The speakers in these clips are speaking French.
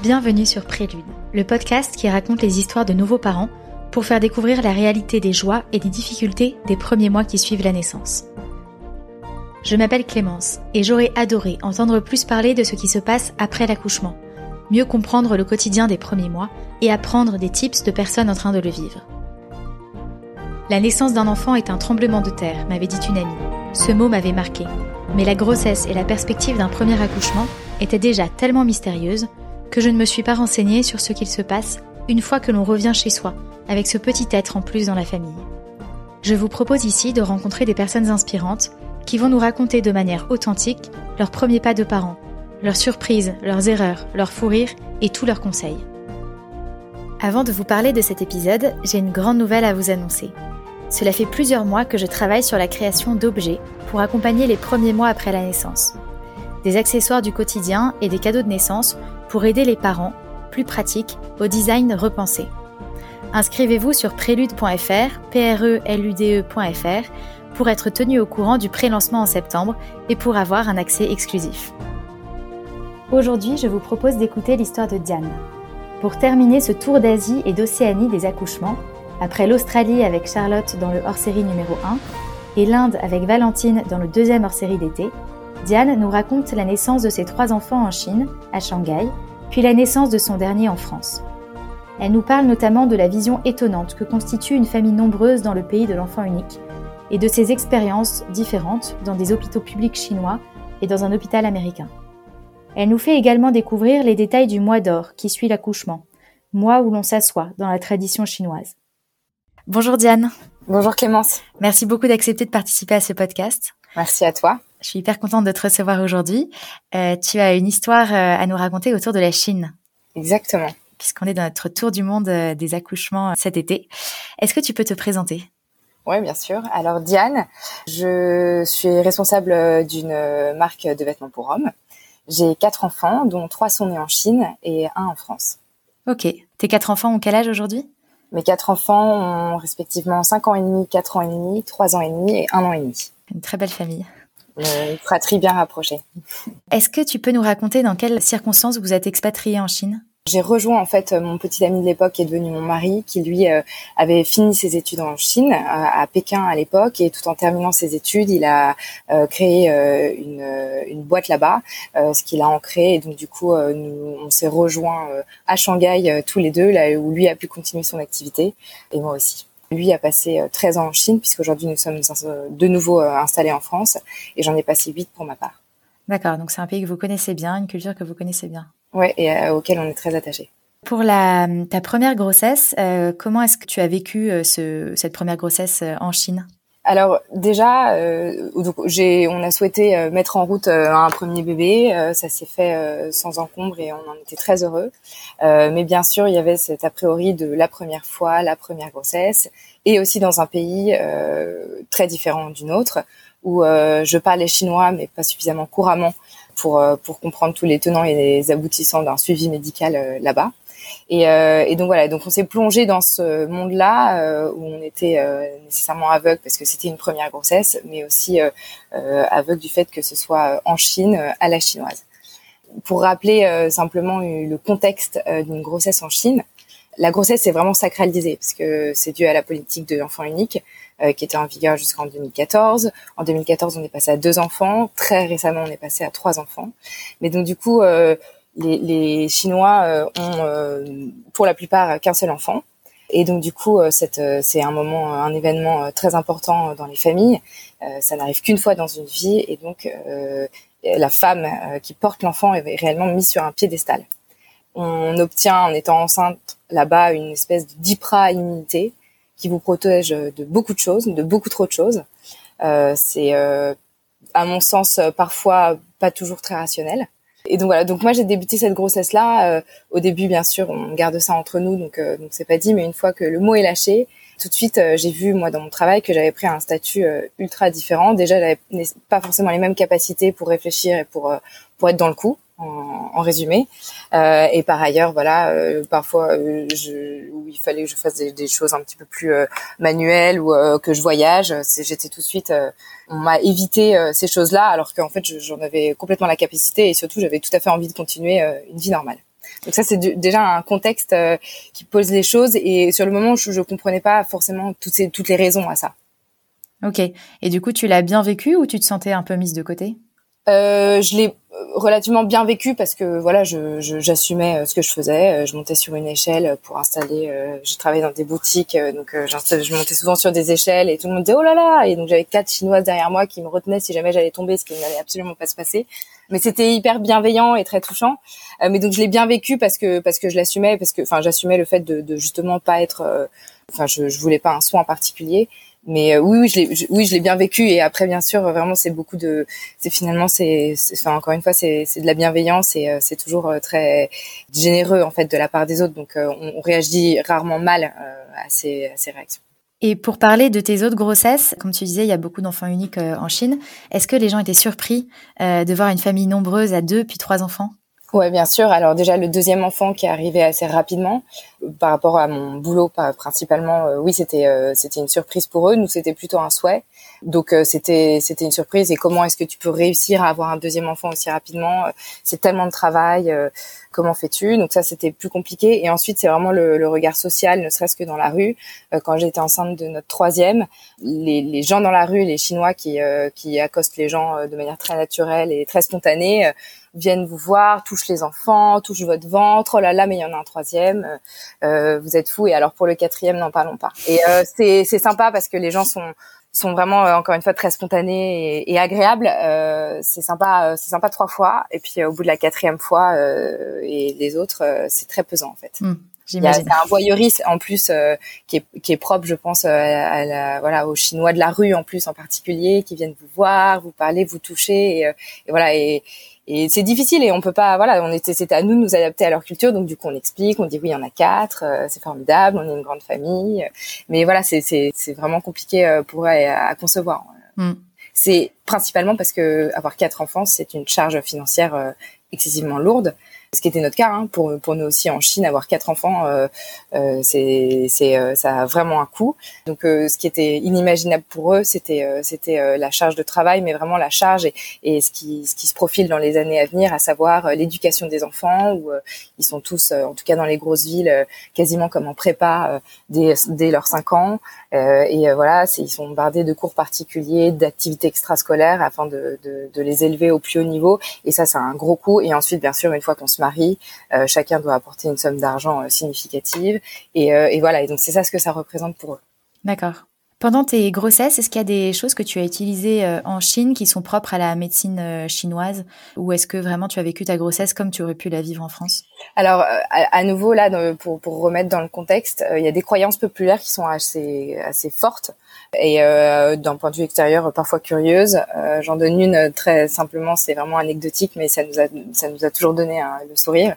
Bienvenue sur Prélude, le podcast qui raconte les histoires de nouveaux parents pour faire découvrir la réalité des joies et des difficultés des premiers mois qui suivent la naissance. Je m'appelle Clémence et j'aurais adoré entendre plus parler de ce qui se passe après l'accouchement, mieux comprendre le quotidien des premiers mois et apprendre des tips de personnes en train de le vivre. La naissance d'un enfant est un tremblement de terre, m'avait dit une amie. Ce mot m'avait marqué, mais la grossesse et la perspective d'un premier accouchement étaient déjà tellement mystérieuses que je ne me suis pas renseignée sur ce qu'il se passe une fois que l'on revient chez soi, avec ce petit être en plus dans la famille. Je vous propose ici de rencontrer des personnes inspirantes qui vont nous raconter de manière authentique leurs premiers pas de parents, leurs surprises, leurs erreurs, leurs fous rires et tous leurs conseils. Avant de vous parler de cet épisode, j'ai une grande nouvelle à vous annoncer. Cela fait plusieurs mois que je travaille sur la création d'objets pour accompagner les premiers mois après la naissance. Des accessoires du quotidien et des cadeaux de naissance pour aider les parents, plus pratiques, au design repensé. Inscrivez-vous sur prélude.fr, p-r-e-l-u-d-e.fr, pour être tenu au courant du pré-lancement en septembre et pour avoir un accès exclusif. Aujourd'hui, je vous propose d'écouter l'histoire de Diane. Pour terminer ce tour d'Asie et d'Océanie des accouchements, après l'Australie avec Charlotte dans le hors-série numéro 1 et l'Inde avec Valentine dans le deuxième hors-série d'été, Diane nous raconte la naissance de ses trois enfants en Chine, à Shanghai, puis la naissance de son dernier en France. Elle nous parle notamment de la vision étonnante que constitue une famille nombreuse dans le pays de l'enfant unique et de ses expériences différentes dans des hôpitaux publics chinois et dans un hôpital américain. Elle nous fait également découvrir les détails du mois d'or qui suit l'accouchement, mois où l'on s'assoit dans la tradition chinoise. Bonjour Diane. Bonjour Clémence. Merci beaucoup d'accepter de participer à ce podcast. Merci à toi. Je suis hyper contente de te recevoir aujourd'hui. Euh, tu as une histoire euh, à nous raconter autour de la Chine. Exactement. Puisqu'on est dans notre tour du monde euh, des accouchements cet été. Est-ce que tu peux te présenter? Oui, bien sûr. Alors Diane, je suis responsable d'une marque de vêtements pour hommes. J'ai quatre enfants, dont trois sont nés en Chine et un en France. Ok. Tes quatre enfants ont quel âge aujourd'hui? Mes quatre enfants ont respectivement 5 ans et demi, 4 ans et demi, 3 ans et demi et 1 an et demi. Une très belle famille une fratrie bien rapprochée. Est-ce que tu peux nous raconter dans quelles circonstances vous êtes expatrié en Chine? J'ai rejoint en fait mon petit ami de l'époque qui est devenu mon mari, qui lui euh, avait fini ses études en Chine, à, Pékin à l'époque, et tout en terminant ses études, il a euh, créé euh, une, une, boîte là-bas, ce qu'il a ancré. Et donc du coup, nous, on s'est rejoints à Shanghai tous les deux, là où lui a pu continuer son activité, et moi aussi. Lui a passé 13 euh, ans en Chine, puisqu'aujourd'hui nous sommes de nouveau euh, installés en France, et j'en ai passé 8 pour ma part. D'accord, donc c'est un pays que vous connaissez bien, une culture que vous connaissez bien. Oui, et euh, auquel on est très attaché. Pour la, ta première grossesse, comment est-ce que tu as vécu ce, cette première grossesse en Chine? Alors déjà, euh, j'ai, on a souhaité euh, mettre en route euh, un premier bébé. ça s'est fait sans encombre et on en était très heureux. mais bien sûr, il y avait cet a priori de la première fois, la première grossesse, et aussi dans un pays très différent du nôtre, où je parlais chinois, mais pas suffisamment couramment pour pour comprendre tous les tenants et les aboutissants d'un suivi médical là-bas. Et, euh, et, donc voilà, donc on s'est plongé dans ce monde-là euh, où on était euh, nécessairement aveugle parce que c'était une première grossesse, mais aussi aveugle du fait que ce soit en Chine à la chinoise. Pour rappeler simplement le contexte d'une grossesse en Chine, la grossesse est vraiment sacralisée parce que c'est dû à la politique de l'enfant unique qui était en vigueur jusqu'en 2014. En 2014, on est passé à deux enfants. Très récemment, on est passé à trois enfants. Mais donc du coup, les, Chinois euh, ont euh, pour la plupart qu'un seul enfant. Et donc du coup, euh, c'est un moment, un événement très important dans les familles. ça n'arrive qu'une fois dans une vie, et donc la femme qui porte l'enfant est réellement mise sur un piédestal. On obtient en étant enceinte là-bas une espèce de dipra immunité qui vous protège de beaucoup de choses, de beaucoup trop de choses. c'est à mon sens parfois pas toujours très rationnel. Et donc voilà, donc moi j'ai débuté cette grossesse là. Euh, au début, bien sûr, on garde ça entre nous, donc euh, donc c'est pas dit. Mais une fois que le mot est lâché, tout de suite, euh, j'ai vu moi dans mon travail que j'avais pris un statut ultra différent. Déjà, j'avais pas forcément les mêmes capacités pour réfléchir et pour pour être dans le coup en, résumé. Euh, et par ailleurs, voilà, euh, parfois euh, je, où il fallait que je fasse des, choses un petit peu plus euh, manuelles ou que je voyage, j'étais tout de suite, on m'a évité ces choses-là, alors qu'en fait j'en avais complètement la capacité et surtout j'avais tout à fait envie de continuer une vie normale. Donc ça, c'est déjà un contexte qui pose les choses. Et sur le moment, je, je comprenais pas forcément toutes ces toutes les raisons à ça. Ok. Et du coup, tu l'as bien vécu ou tu te sentais un peu mise de côté? Euh, je l'ai relativement bien vécu parce que voilà, je, j'assumais euh, ce que je faisais. Euh, je montais sur une échelle pour installer. Euh, j'ai travaillé dans des boutiques, donc je montais souvent sur des échelles et tout le monde disait oh là là. Et donc j'avais quatre chinoises derrière moi qui me retenaient si jamais j'allais tomber, ce qui n'allait absolument pas se passer. Mais c'était hyper bienveillant et très touchant. mais donc je l'ai bien vécu parce que parce que je l'assumais, parce que enfin j'assumais le fait de, de justement pas être. Enfin je, je voulais pas un soin en particulier mais euh, oui, oui, je l'ai, oui, je l'ai bien vécu. Et après, bien sûr, vraiment, c'est beaucoup de, c'est finalement, c'est, enfin, encore une fois, c'est, c'est de la bienveillance et euh, c'est toujours euh, très généreux en fait de la part des autres. Donc, on, réagit rarement mal à ces, à ces réactions. Et pour parler de tes autres grossesses, comme tu disais, il y a beaucoup d'enfants uniques en Chine. Est-ce que les gens étaient surpris de voir une famille nombreuse à deux puis trois enfants? Ouais, bien sûr. Alors déjà le deuxième enfant qui est arrivé assez rapidement par rapport à mon boulot principalement, euh, oui, c'était euh, c'était une surprise pour eux. Nous, c'était plutôt un souhait. Donc euh, c'était c'était une surprise. Et comment est-ce que tu peux réussir à avoir un deuxième enfant aussi rapidement? C'est tellement de travail. comment fais-tu? Donc ça, c'était plus compliqué. Et ensuite, c'est vraiment le, le, regard social, ne serait-ce que dans la rue. quand j'étais enceinte de notre troisième, les, les gens dans la rue, les Chinois qui qui accostent les gens de manière très naturelle et très spontanée viennent vous voir, touchent les enfants, touchent votre ventre. Oh là là, mais il y en a un troisième. Euh, euh vous êtes fou. Et alors pour le quatrième, n'en parlons pas. Et euh, c'est sympa parce que les gens sont sont vraiment euh, encore une fois très spontanés et, et agréables. Euh, c'est sympa, c'est sympa trois fois. Et puis au bout de la quatrième fois et les autres, c'est très pesant en fait. Mmh. Il y a, un voyeurisme en plus qui, est, qui est propre, je pense, à, la, voilà, aux Chinois de la rue en plus en particulier, qui viennent vous voir, vous parler, vous toucher, et, et voilà. Et, et c'est difficile et on peut pas voilà on était c'était à nous de nous adapter à leur culture. Donc du coup on explique on dit oui il y en a quatre euh, c'est formidable on est une grande famille. Mais voilà c'est c'est c'est vraiment compliqué euh, pour eux à, concevoir. Mm. c'est principalement parce que avoir quatre enfants c'est une charge financière euh, excessivement lourde ce qui était notre cas hein, pour pour nous aussi en Chine avoir quatre enfants euh, euh, c'est c'est euh, ça a vraiment un coût. Donc ce qui était inimaginable pour eux c'était c'était la charge de travail mais vraiment la charge et, et ce qui ce qui se profile dans les années à venir à savoir l'éducation des enfants où ils sont tous en tout cas dans les grosses villes quasiment comme en prépa dès dès leurs cinq ans et voilà ils sont bardés de cours particuliers d'activités extrascolaires afin de, les élever au plus haut niveau et ça c'est un gros coût et ensuite bien sûr une fois qu'on se mari, euh, chacun doit apporter une somme d'argent euh, significative. Et, euh, et voilà, et donc c'est ça ce que ça représente pour eux. D'accord. Pendant tes grossesses, est-ce qu'il y a des choses que tu as utilisées en Chine qui sont propres à la médecine chinoise? Ou est-ce que vraiment tu as vécu ta grossesse comme tu aurais pu la vivre en France? Alors, à, nouveau, là, pour, pour remettre dans le contexte, il y a des croyances populaires qui sont assez, assez fortes et euh, d'un point de vue extérieur parfois curieuse. Euh, J'en donne une euh, très simplement, c'est vraiment anecdotique, mais ça nous a ça nous a toujours donné hein, le sourire.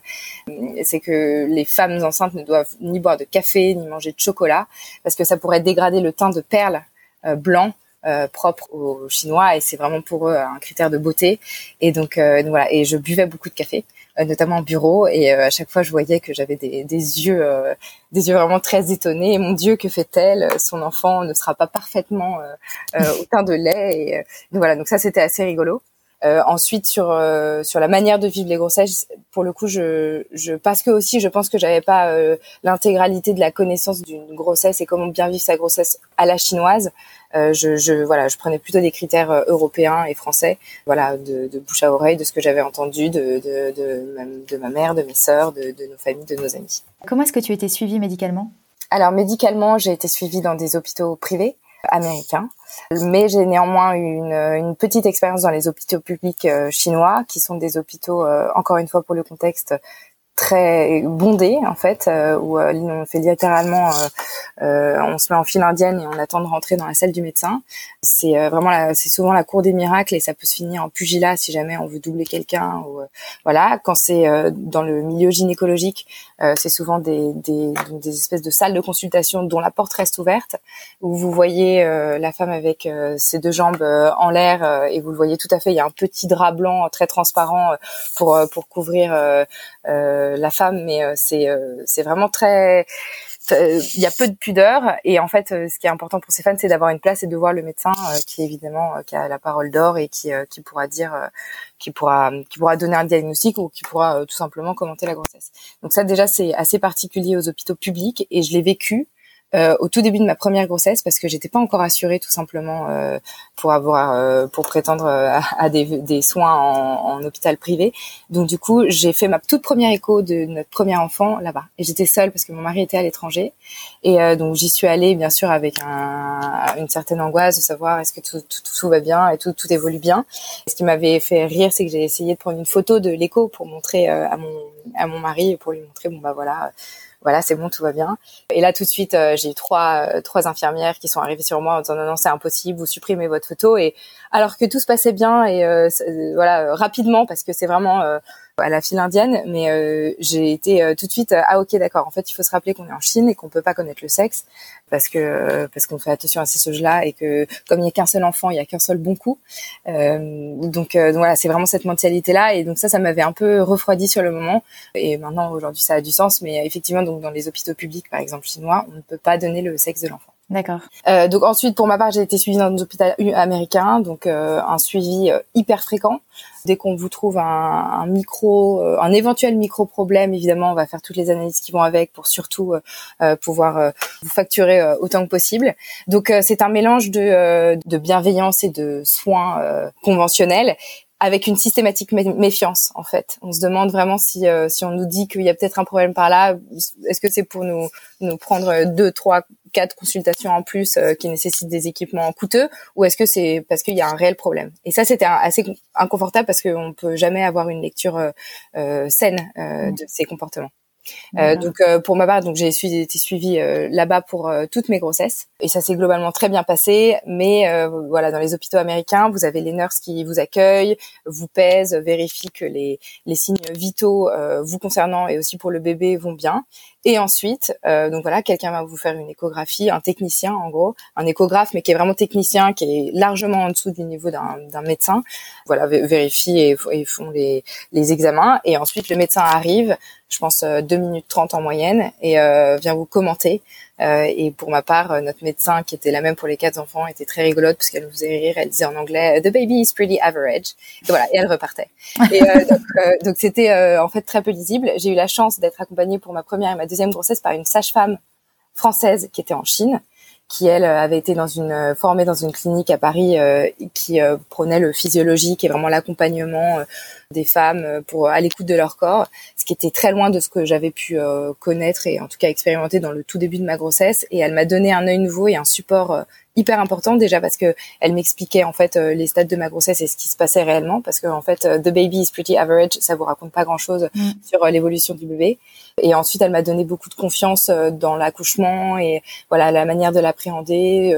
C'est que les femmes enceintes ne doivent ni boire de café ni manger de chocolat parce que ça pourrait dégrader le teint de perles euh, blanc euh, propre aux Chinois et c'est vraiment pour eux un critère de beauté. Et donc, euh, donc voilà. Et je buvais beaucoup de café. Euh, notamment en bureau. Et euh, à chaque fois, je voyais que j'avais des, des yeux, euh, des yeux vraiment très étonnés. mon Dieu, que fait-elle? Son enfant ne sera pas parfaitement au teint de lait. Et voilà. Donc ça, c'était assez rigolo. Euh, ensuite sur euh, sur la manière de vivre les grossesses, pour le coup, je, je parce que aussi je pense que j'avais pas euh, l'intégralité de la connaissance d'une grossesse et comment bien vivre sa grossesse à la chinoise. je, je voilà, je prenais plutôt des critères européens et français, voilà, de, de, bouche à oreille, de ce que j'avais entendu de de, de, ma, de ma mère, de mes sœurs, de, de nos familles, de nos amis. Comment est-ce que tu étais suivie médicalement? Alors médicalement, j'ai été suivie dans des hôpitaux privés américains. Mais j'ai néanmoins eu une, une, petite expérience dans les hôpitaux publics euh, chinois, qui sont des hôpitaux, euh, encore une fois pour le contexte, très bondés en fait, euh, où on fait littéralement, on se met en file indienne et on attend de rentrer dans la salle du médecin. C'est vraiment, c'est souvent la cour des miracles et ça peut se finir en pugilat si jamais on veut doubler quelqu'un. Ou voilà, quand c'est dans le milieu gynécologique, euh, c'est souvent des, des, des, espèces de salles de consultation dont la porte reste ouverte, où vous voyez euh, la femme avec euh, ses deux jambes en l'air et vous le voyez tout à fait. Il y a un petit drap blanc très transparent pour pour couvrir la femme, mais c'est c'est vraiment très il y a peu de pudeur et en fait ce qui est important pour ces femmes c'est d'avoir une place et de voir le médecin qui évidemment qui a la parole d'or et qui qui pourra dire qui pourra qui pourra donner un diagnostic ou qui pourra tout simplement commenter la grossesse. Donc ça déjà c'est assez particulier aux hôpitaux publics et je l'ai vécu euh, au tout début de ma première grossesse parce que j'étais pas encore assurée tout simplement euh, pour avoir euh, pour prétendre à, des, des, soins en, en, hôpital privé. Donc du coup, j'ai fait ma toute première écho de notre premier enfant là-bas et j'étais seule parce que mon mari était à l'étranger et donc j'y suis allée bien sûr avec un, une certaine angoisse de savoir est-ce que tout, tout, tout, va bien et tout, tout évolue bien. ce qui m'avait fait rire, c'est que j'ai essayé de prendre une photo de l'écho pour montrer à mon à mon mari pour lui montrer bon bah voilà voilà, c'est bon, tout va bien. Et là, tout de suite, euh, j'ai eu trois, euh, trois infirmières qui sont arrivées sur moi en disant non, non, c'est impossible, vous supprimez votre photo. Et alors que tout se passait bien et euh, voilà rapidement parce que c'est vraiment à la file indienne, mais euh, j'ai été euh, tout de suite ah ok d'accord. En fait, il faut se rappeler qu'on est en Chine et qu'on peut pas connaître le sexe parce que parce qu'on fait attention à ces choses-là et que comme il n'y a qu'un seul enfant, il y a qu'un seul bon coup. Euh, donc, donc voilà, c'est vraiment cette mentalité-là et donc ça, ça m'avait un peu refroidi sur le moment et maintenant aujourd'hui ça a du sens. Mais effectivement, donc dans les hôpitaux publics, par exemple chinois, on ne peut pas donner le sexe de l'enfant. D'accord. Euh, donc ensuite, pour ma part, j'ai été suivie dans un hôpital américain, donc euh, un suivi euh, hyper fréquent. Dès qu'on vous trouve un, un micro, euh, un éventuel micro problème, évidemment, on va faire toutes les analyses qui vont avec pour surtout pouvoir vous facturer autant que possible. Donc c'est un mélange de, de bienveillance et de soins conventionnels avec une systématique méfiance en fait. On se demande vraiment si euh, si on nous dit qu'il y a peut-être un problème par là, est-ce que c'est pour nous nous prendre deux, trois, quatre consultations en plus euh, qui nécessitent des équipements coûteux, ou est-ce que c'est parce qu'il y a un réel problème? Et ça c'était assez inconfortable parce qu'on peut jamais avoir une lecture euh, saine mmh. de ces comportements. Euh, donc euh, pour ma part, donc j'ai été suivie euh, là-bas pour toutes mes grossesses et ça s'est globalement très bien passé. Mais voilà, dans les hôpitaux américains, vous avez les nurses qui vous accueillent, vous pèsent, vérifient que les, les signes vitaux vous concernant et aussi pour le bébé vont bien. Et ensuite, euh, donc voilà, quelqu'un va vous faire une échographie, un technicien en gros, un échographe, mais qui est vraiment technicien, qui est largement en dessous du niveau d'un médecin. Voilà, vérifie et, et font les, les, examens. Et ensuite, le médecin arrive, je pense 2 euh, minutes 30 en moyenne, et euh, vient vous commenter euh, et pour ma part, euh, notre médecin, qui était la même pour les quatre enfants, était très rigolote parce qu'elle nous faisait rire. Elle disait en anglais "The baby is pretty average". Et voilà, et elle repartait. Et euh, donc c'était en fait très peu lisible. J'ai eu la chance d'être accompagnée pour ma première et ma deuxième grossesse par une sage-femme française qui était en Chine qui elle avait été dans une formée dans une clinique à Paris qui prenait le physiologique et vraiment l'accompagnement des femmes euh, pour à l'écoute de leur corps, ce qui était très loin de ce que j'avais pu euh, connaître et en tout cas expérimenter dans le tout début de ma grossesse. Et elle m'a donné un œil nouveau et un support euh, hyper important déjà parce que elle m'expliquait en fait les stades de ma grossesse et ce qui se passait réellement parce que en fait the baby is pretty average ça vous raconte pas grand chose mm. sur l'évolution du bébé et ensuite elle m'a donné beaucoup de confiance dans l'accouchement et voilà la manière de l'appréhender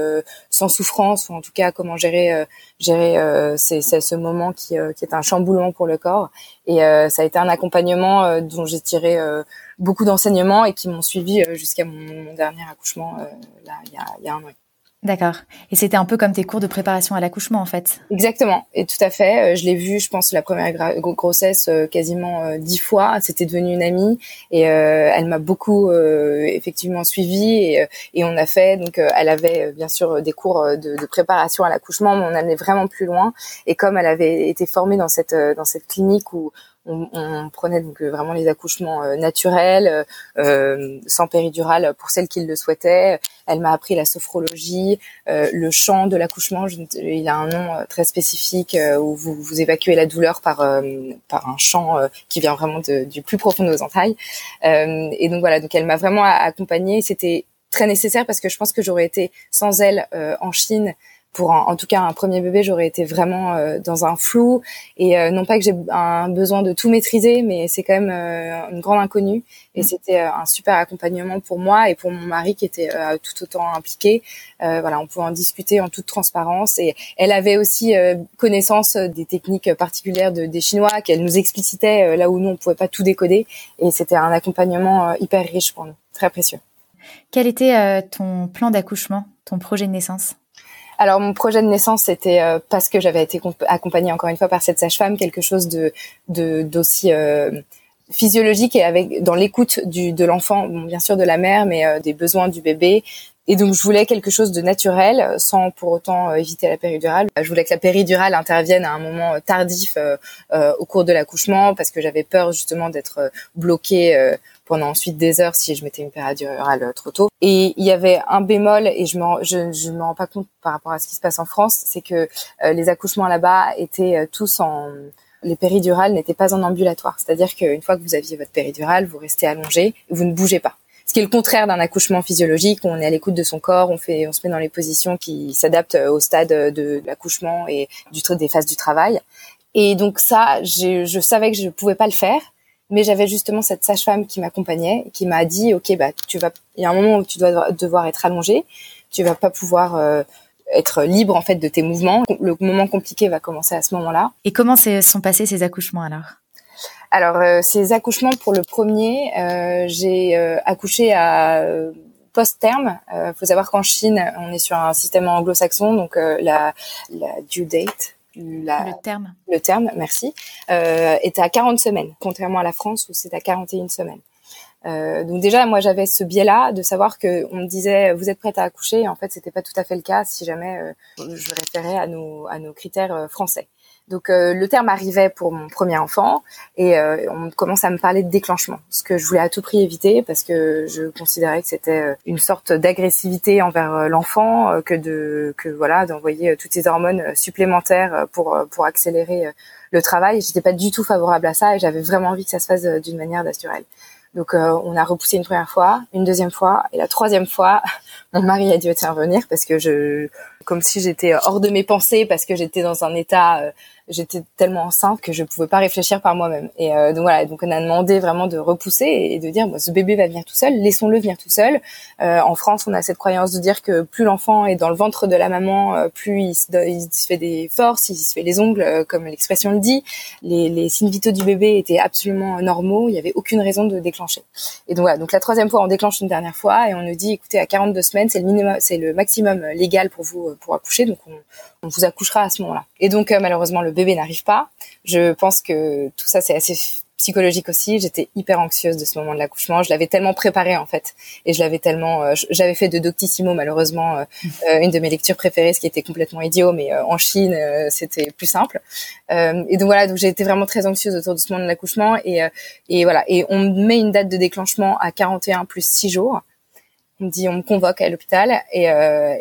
sans souffrance ou en tout cas comment gérer gérer c'est ce moment qui, qui est un chamboulement pour le corps. Et euh, ça a été un accompagnement euh, dont j'ai tiré euh, beaucoup d'enseignements et qui m'ont suivi jusqu'à mon, dernier accouchement là il y a, il y a un an. D'accord. Et c'était un peu comme tes cours de préparation à l'accouchement, en fait. Exactement. Et tout à fait. Euh, je l'ai vu, je pense, la première grossesse euh, quasiment euh, dix fois. C'était devenu une amie et elle m'a beaucoup effectivement suivie et, et, on a fait. Donc, elle avait bien sûr des cours de, de préparation à l'accouchement, mais on allait vraiment plus loin. Et comme elle avait été formée dans cette dans cette clinique où on, on, prenait donc euh, vraiment les accouchements euh, naturels, euh, sans péridurale pour celles qui le souhaitaient. Elle m'a appris la sophrologie, le chant de l'accouchement. Il a un nom très spécifique où vous, vous évacuez la douleur par par un chant qui vient vraiment de, du plus profond de nos entrailles. et donc voilà, donc elle m'a vraiment accompagnée. C'était très nécessaire parce que je pense que j'aurais été sans elle en Chine pour en tout cas un premier bébé, j'aurais été vraiment euh, dans un flou et euh, non pas que j'ai un besoin de tout maîtriser, mais c'est quand même euh, une grande inconnue et mm. c'était un super accompagnement pour moi et pour mon mari qui était tout autant impliqué. voilà, on pouvait en discuter en toute transparence et elle avait aussi connaissance des techniques particulières de, des Chinois qu'elle nous explicitait là où nous on pouvait pas tout décoder et c'était un accompagnement hyper riche pour nous, très précieux. Quel était ton plan d'accouchement, ton projet de naissance? Alors mon projet de naissance c'était euh, parce que j'avais été accompagnée encore une fois par cette sage-femme quelque chose de d'aussi euh, physiologique et avec dans l'écoute du de l'enfant, bon, bien sûr de la mère, mais des besoins du bébé. Et donc je voulais quelque chose de naturel, sans pour autant éviter la péridurale. Je voulais que la péridurale intervienne à un moment tardif au cours de l'accouchement, parce que j'avais peur justement d'être bloquée pendant ensuite des heures si je mettais une péridurale euh, trop tôt. Et il y avait un bémol, et je me, je, je me rends pas compte par rapport à ce qui se passe en France, c'est que euh, les accouchements là-bas étaient euh, tous en les péridurales n'étaient pas en ambulatoire. C'est-à-dire qu'une fois que vous aviez votre péridurale, vous restez allongé, vous ne bougez pas. Ce qui est le contraire d'un accouchement physiologique, on est à l'écoute de son corps, on fait, on se met dans les positions qui s'adaptent au stade de l'accouchement et du des phases du travail. Et donc ça, je savais que je pouvais pas le faire mais j'avais justement cette sage-femme qui m'accompagnait, qui m'a dit, ok, bah tu vas, il y a un moment où tu dois devoir être allongé, tu vas pas pouvoir euh, être libre en fait de tes mouvements. Le moment compliqué va commencer à ce moment-là. Et comment sont passés ces accouchements alors? Alors euh, ces accouchements pour le premier, euh, j'ai accouché à post-terme. Il faut savoir qu'en Chine, on est sur un système anglo-saxon, donc la, la due date, le terme. Le terme, merci, euh, était à 40 semaines, contrairement à la France où c'est à 41 semaines. Euh, donc déjà, moi, j'avais ce biais-là de savoir que on me disait vous êtes prête à accoucher. Et en fait, c'était pas tout à fait le cas si jamais euh, je référais à nos à nos critères euh, français. Donc euh, le terme arrivait pour mon premier enfant et euh, on commence à me parler de déclenchement, ce que je voulais à tout prix éviter parce que je considérais que c'était euh, une sorte d'agressivité envers l'enfant que de que voilà d'envoyer toutes ces hormones supplémentaires pour pour accélérer le travail. J'étais pas du tout favorable à ça et j'avais vraiment envie que ça se fasse d'une manière naturelle. Donc on a repoussé une première fois, une deuxième fois et la troisième fois, mon mari a dû intervenir parce que je comme si j'étais hors de mes pensées parce que j'étais dans un état j'étais tellement enceinte que je pouvais pas réfléchir par moi-même. Et euh, donc voilà, donc on a demandé vraiment de repousser et de dire, bon, ce bébé va venir tout seul, laissons-le venir tout seul. Euh, en France, on a cette croyance de dire que plus l'enfant est dans le ventre de la maman, euh, plus il se, il se, fait des forces, il se fait les ongles, euh, comme l'expression le dit. Les, les signes vitaux du bébé étaient absolument normaux, il n'y avait aucune raison de déclencher. Et donc voilà, donc la troisième fois, on déclenche une dernière fois et on nous dit, écoutez, à 42 semaines, c'est le minimum, c'est le maximum légal pour vous pour accoucher, donc on, on vous accouchera à ce moment-là. Et donc malheureusement, le bébé n'arrive pas. Je pense que tout ça, c'est assez psychologique aussi. J'étais hyper anxieuse de ce moment de l'accouchement. Je l'avais tellement préparé en fait, et je l'avais tellement. Euh, j'avais fait de Doctissimo malheureusement euh, euh, une de mes lectures préférées, ce qui était complètement idiot, mais en Chine c'était plus simple. et donc voilà, donc j'ai été vraiment très anxieuse autour de ce moment de l'accouchement, et et voilà, et on met une date de déclenchement à 41 plus 6 jours. On me dit, on me convoque à l'hôpital et,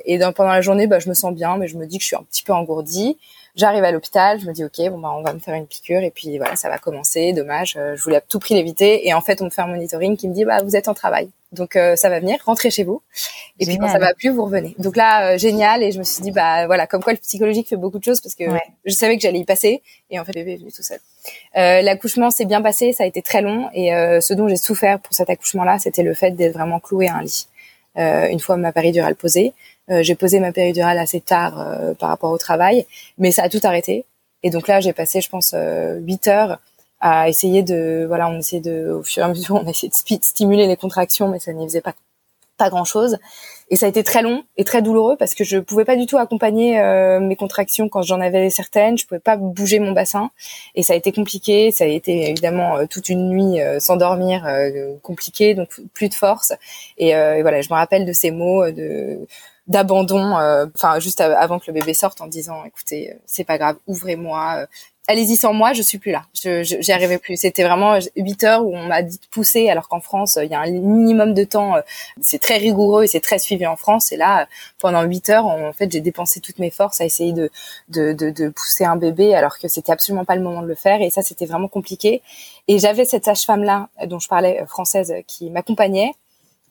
et pendant la journée, bah, je me sens bien, mais je me dis que je suis un petit peu engourdie. J'arrive à l'hôpital, je me dis ok, bon bah on va me faire une piqûre et puis voilà, ça va commencer. Dommage, euh, je voulais à tout prix l'éviter et en fait on me fait un monitoring qui me dit bah vous êtes en travail, donc euh, ça va venir, rentrez chez vous. Et puis quand ça va plus, vous revenez. Donc là, euh, génial. Et je me suis dit, bah voilà, comme quoi le psychologique fait beaucoup de choses parce que je savais que j'allais y passer. Et en fait, le bébé est venu tout seul. Euh, l'accouchement s'est bien passé, ça a été très long. Et ce dont j'ai souffert pour cet accouchement-là, c'était le fait d'être vraiment cloué à un lit. Une fois ma péridurale posée, euh, j'ai posé ma péridurale assez tard euh, par rapport au travail, mais ça a tout arrêté. Et donc là, j'ai passé, je pense, euh, huit heures à essayer de, voilà, on essayait de, au fur et à mesure, on a essayé de stimuler les contractions, mais ça n'y faisait pas, pas grand chose. Et ça a été très long et très douloureux parce que je pouvais pas du tout accompagner mes contractions quand j'en avais certaines. Je pouvais pas bouger mon bassin et ça a été compliqué. Ça a été évidemment toute une nuit sans dormir, compliqué, donc plus de force. Et, et, voilà, je me rappelle de ces mots de d'abandon, euh, enfin juste avant que le bébé sorte, en disant écoutez, euh, c'est pas grave, ouvrez-moi, euh, allez-y sans moi, je suis plus là, je j'y arrivais plus. C'était vraiment huit heures où on m'a dit de pousser, alors qu'en France il y a un minimum de temps, c'est très rigoureux et c'est très suivi en France. Et là, pendant huit heures, en fait, j'ai dépensé toutes mes forces à essayer de de, de, de pousser un bébé, alors que c'était absolument pas le moment de le faire. Et ça, c'était vraiment compliqué. Et j'avais cette sage-femme là dont je parlais française qui m'accompagnait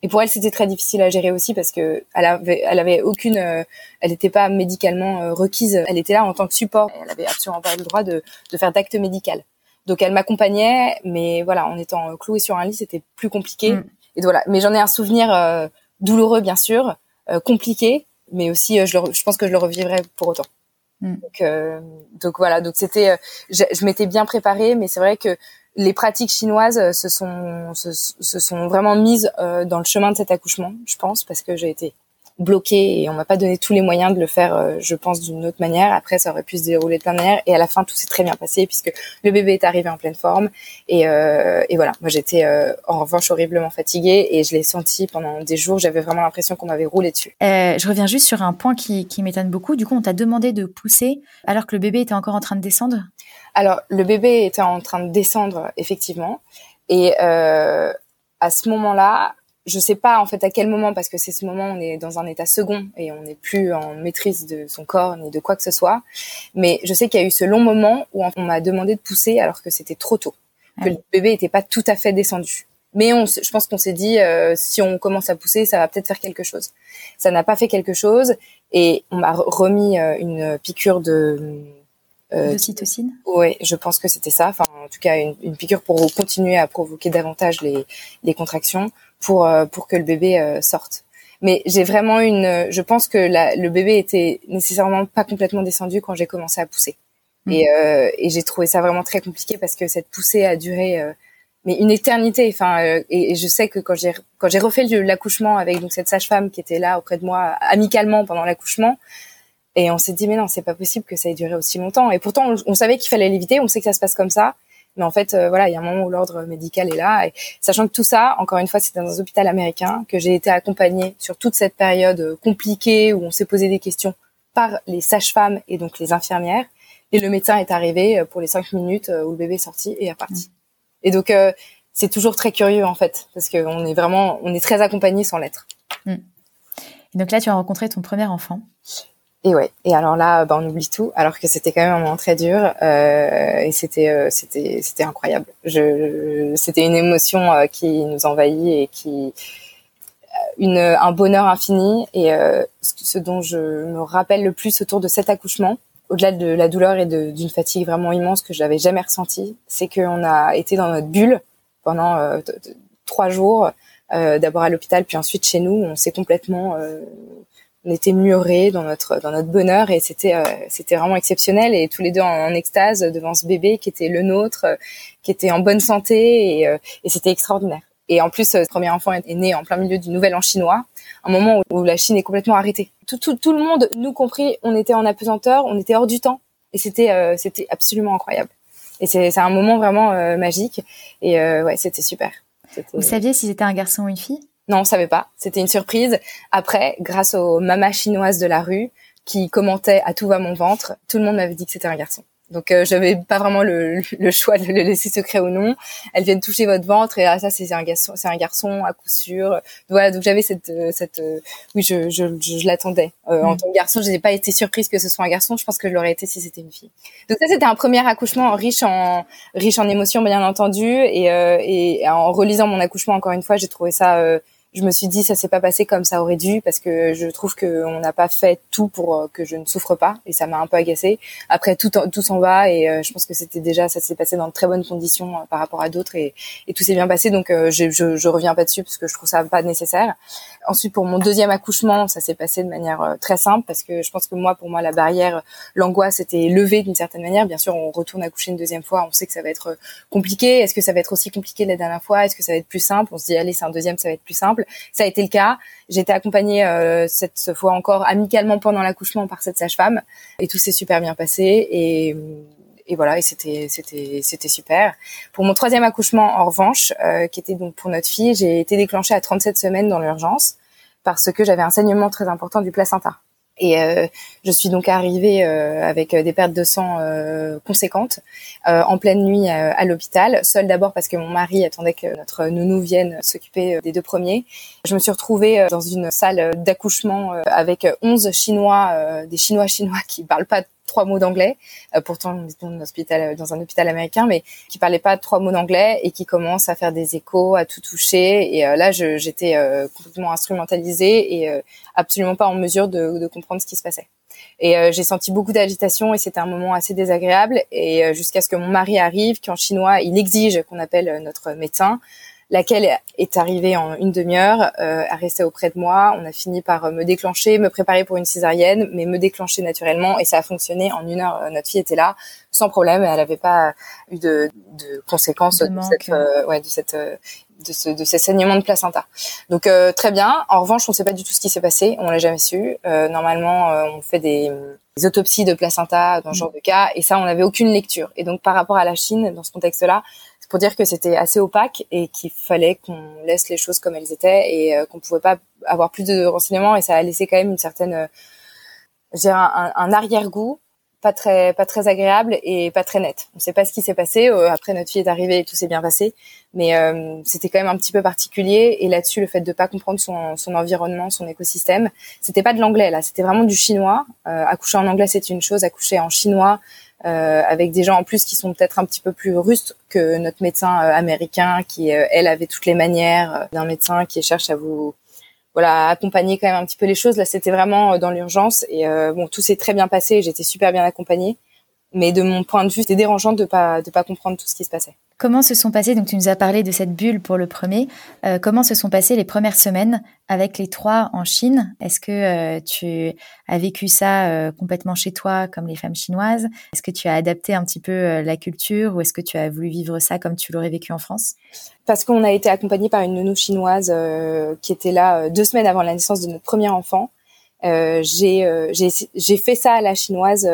et pour elle, c'était très difficile à gérer aussi parce que elle avait, elle avait aucune, euh, elle n'était pas médicalement euh, requise. Elle était là en tant que support. Elle avait absolument pas le droit de, de faire d'acte médical. Donc elle m'accompagnait, mais voilà, en étant clouée sur un lit, c'était plus compliqué. Mm. Et voilà. Mais j'en ai un souvenir euh, douloureux, bien sûr, compliqué, mais aussi, je, le, je pense que je le revivrai pour autant. Mm. Donc, donc voilà. Donc c'était, je, je m'étais bien préparée, mais c'est vrai que les pratiques chinoises euh, se sont se, se sont vraiment mises euh, dans le chemin de cet accouchement, je pense, parce que j'ai été bloqué et on m'a pas donné tous les moyens de le faire, euh, je pense, d'une autre manière. Après, ça aurait pu se dérouler de plein de manières. Et à la fin, tout s'est très bien passé puisque le bébé est arrivé en pleine forme. Et, euh, et voilà, moi j'étais euh, en revanche horriblement fatiguée et je l'ai senti pendant des jours. J'avais vraiment l'impression qu'on m'avait roulé dessus. je reviens juste sur un point qui, qui m'étonne beaucoup. Du coup, on t'a demandé de pousser alors que le bébé était encore en train de descendre? Alors, le bébé était en train de descendre, effectivement. Et à ce moment-là, je sais pas en fait à quel moment parce que c'est ce moment où on est dans un état second et on n'est plus en maîtrise de son corps ni de quoi que ce soit. Mais je sais qu'il y a eu ce long moment où on m'a demandé de pousser alors que c'était trop tôt, que le bébé n'était pas tout à fait descendu. Mais on, je pense qu'on s'est dit euh, si on commence à pousser, ça va peut-être faire quelque chose. Ça n'a pas fait quelque chose et on m'a remis euh, une piqûre de euh, cytocine Oui, je pense que c'était ça. Enfin, en tout cas, une, une, piqûre pour continuer à provoquer davantage les, les contractions pour euh, pour que le bébé euh, sorte. Mais j'ai vraiment une, je pense que la, le bébé était nécessairement pas complètement descendu quand j'ai commencé à pousser. Mm. Et, euh, et j'ai trouvé ça vraiment très compliqué parce que cette poussée a duré mais une éternité. Enfin, et, je sais que quand j'ai quand j'ai refait l'accouchement avec donc cette sage-femme qui était là auprès de moi amicalement pendant l'accouchement, et on s'est dit mais non, c'est pas possible que ça ait duré aussi longtemps. Et pourtant, on, on savait qu'il fallait l'éviter. On sait que ça se passe comme ça. Mais en fait, euh, voilà, il y a un moment où l'ordre médical est là. Et sachant que tout ça, encore une fois, c'est dans un hôpital américain que j'ai été accompagnée sur toute cette période euh, compliquée où on s'est posé des questions par les sages-femmes et donc les infirmières. Et le médecin est arrivé euh, pour les cinq minutes où le bébé est sorti et est parti. Mmh. Et donc, c'est toujours très curieux en fait, parce qu'on est vraiment, on est très accompagné sans l'être. Mmh. Et donc là, tu as rencontré ton premier enfant. Et ouais. Et alors là, bah, on oublie tout, alors que c'était quand même un moment très dur euh, et c'était euh, c'était c'était incroyable. Je, c'était une émotion euh, qui nous envahit et qui une un bonheur infini et ce dont je me rappelle le plus autour de cet accouchement, au-delà de la douleur et d'une fatigue vraiment immense que j'avais jamais ressentie, c'est qu'on a été dans notre bulle pendant trois jours, d'abord à l'hôpital puis ensuite chez nous. On s'est complètement on était murés dans notre dans notre bonheur et c'était euh, c'était vraiment exceptionnel et tous les deux en, extase devant ce bébé qui était le nôtre, qui était en bonne santé et, euh, et c'était extraordinaire. Et en plus, ce premier enfant est né en plein milieu du Nouvel An chinois, un moment où, la Chine est complètement arrêtée. Tout, tout, tout, le monde, nous compris, on était en apesanteur, on était hors du temps et c'était euh, c'était absolument incroyable. Et c'est c'est un moment vraiment magique et ouais, c'était super. Vous saviez si c'était un garçon ou une fille? Non, on savait pas. C'était une surprise. Après, grâce aux mamas chinoises de la rue qui commentaient à tout va mon ventre, tout le monde m'avait dit que c'était un garçon. Donc euh, j'avais pas vraiment le, le, choix de le laisser secret ou non. Elles viennent toucher votre ventre et ah ça c'est un garçon, c'est un garçon à coup sûr. Voilà donc j'avais cette euh, cette euh, oui je je, je, l'attendais euh, en mm. tant que garçon. Je n'ai pas été surprise que ce soit un garçon. Je pense que je l'aurais été si c'était une fille. Donc ça c'était un premier accouchement riche en riche en émotions bien entendu et et en relisant mon accouchement encore une fois j'ai trouvé ça je me suis dit ça s'est pas passé comme ça aurait dû parce que je trouve que on n'a pas fait tout pour euh, que je ne souffre pas et ça m'a un peu agacé. Après tout tout s'en va et euh, je pense que c'était déjà ça s'est passé dans de très bonnes conditions euh, par rapport à d'autres et, tout s'est bien passé donc je, je, je reviens pas dessus parce que je trouve ça pas nécessaire. Ensuite pour mon deuxième accouchement ça s'est passé de manière très simple parce que je pense que moi pour moi la barrière l'angoisse était levée d'une certaine manière. Bien sûr on retourne accoucher une deuxième fois on sait que ça va être compliqué. Est-ce que ça va être aussi compliqué la dernière fois? Est-ce que ça va être plus simple? On se dit allez c'est un deuxième ça va être plus simple. Ça a été le cas. J'ai été accompagnée euh, cette fois encore amicalement pendant l'accouchement par cette sage-femme et tout s'est super bien passé et et voilà, et c'était c'était c'était super. Pour mon troisième accouchement, en revanche, euh, qui était donc pour notre fille, j'ai été déclenchée à 37 semaines dans l'urgence parce que j'avais un saignement très important du placenta. Et euh, je suis donc arrivée euh, avec des pertes de sang euh, conséquentes en pleine nuit à l'hôpital, seule d'abord parce que mon mari attendait que notre nounou vienne s'occuper des deux premiers. Je me suis retrouvée dans une salle d'accouchement avec 11 Chinois, des Chinois chinois qui parlent pas trois mots d'anglais. Euh, pourtant, on est dans un hôpital, dans un hôpital américain, mais qui parlait pas trois mots d'anglais et qui commence à faire des échos, à tout toucher. Et euh, là, j'étais euh, complètement instrumentalisée et absolument pas en mesure de, de, comprendre ce qui se passait. Et j'ai senti beaucoup d'agitation et c'était un moment assez désagréable. Et jusqu'à ce que mon mari arrive, qui en chinois, il exige qu'on appelle notre médecin laquelle est arrivée en une demi-heure, euh, a resté auprès de moi. On a fini par euh, me déclencher, me préparer pour une césarienne, mais me déclencher naturellement et ça a fonctionné. En une heure, euh, notre fille était là sans problème. Elle n'avait pas eu de, de conséquences de, cette, ouais, de cette de, ce, de ces saignements de placenta. Donc très bien. En revanche, on ne sait pas du tout ce qui s'est passé. On l'a jamais su. normalement, on fait des, des, autopsies de placenta dans ce genre de cas, et ça, on n'avait aucune lecture. Et donc, par rapport à la Chine, dans ce contexte-là, pour dire que c'était assez opaque et qu'il fallait qu'on laisse les choses comme elles étaient et qu'on pouvait pas avoir plus de renseignements. Et ça a laissé quand même une certaine, j'ai un, un arrière-goût pas très pas très agréable et pas très net. On ne sait pas ce qui s'est passé. Euh, après notre fille est arrivée et tout s'est bien passé, mais euh, c'était quand même un petit peu particulier. Et là-dessus, le fait de pas comprendre son, son environnement, son écosystème, c'était pas de l'anglais là, c'était vraiment du chinois. Euh, accoucher en anglais c'est une chose, accoucher en chinois avec des gens en plus qui sont peut-être un petit peu plus rustes que notre médecin américain qui elle avait toutes les manières d'un médecin qui cherche à vous voilà accompagner quand même un petit peu les choses. Là, c'était vraiment euh, dans l'urgence et euh, bon, tout s'est très bien passé. J'étais super bien accompagnée, mais de mon point de vue, c'était dérangeant de pas de pas comprendre tout ce qui se passait. Comment se sont passées, donc tu nous as parlé de cette bulle pour le premier, euh, comment se sont passées les premières semaines avec les trois en Chine? Est-ce que euh, tu as vécu ça euh, complètement chez toi comme les femmes chinoises? Est-ce que tu as adapté un petit peu la culture ou est-ce que tu as voulu vivre ça comme tu l'aurais vécu en France? Parce qu'on a été accompagné par une nounou chinoise qui était là deux semaines avant la naissance de notre premier enfant. j'ai fait ça à la chinoise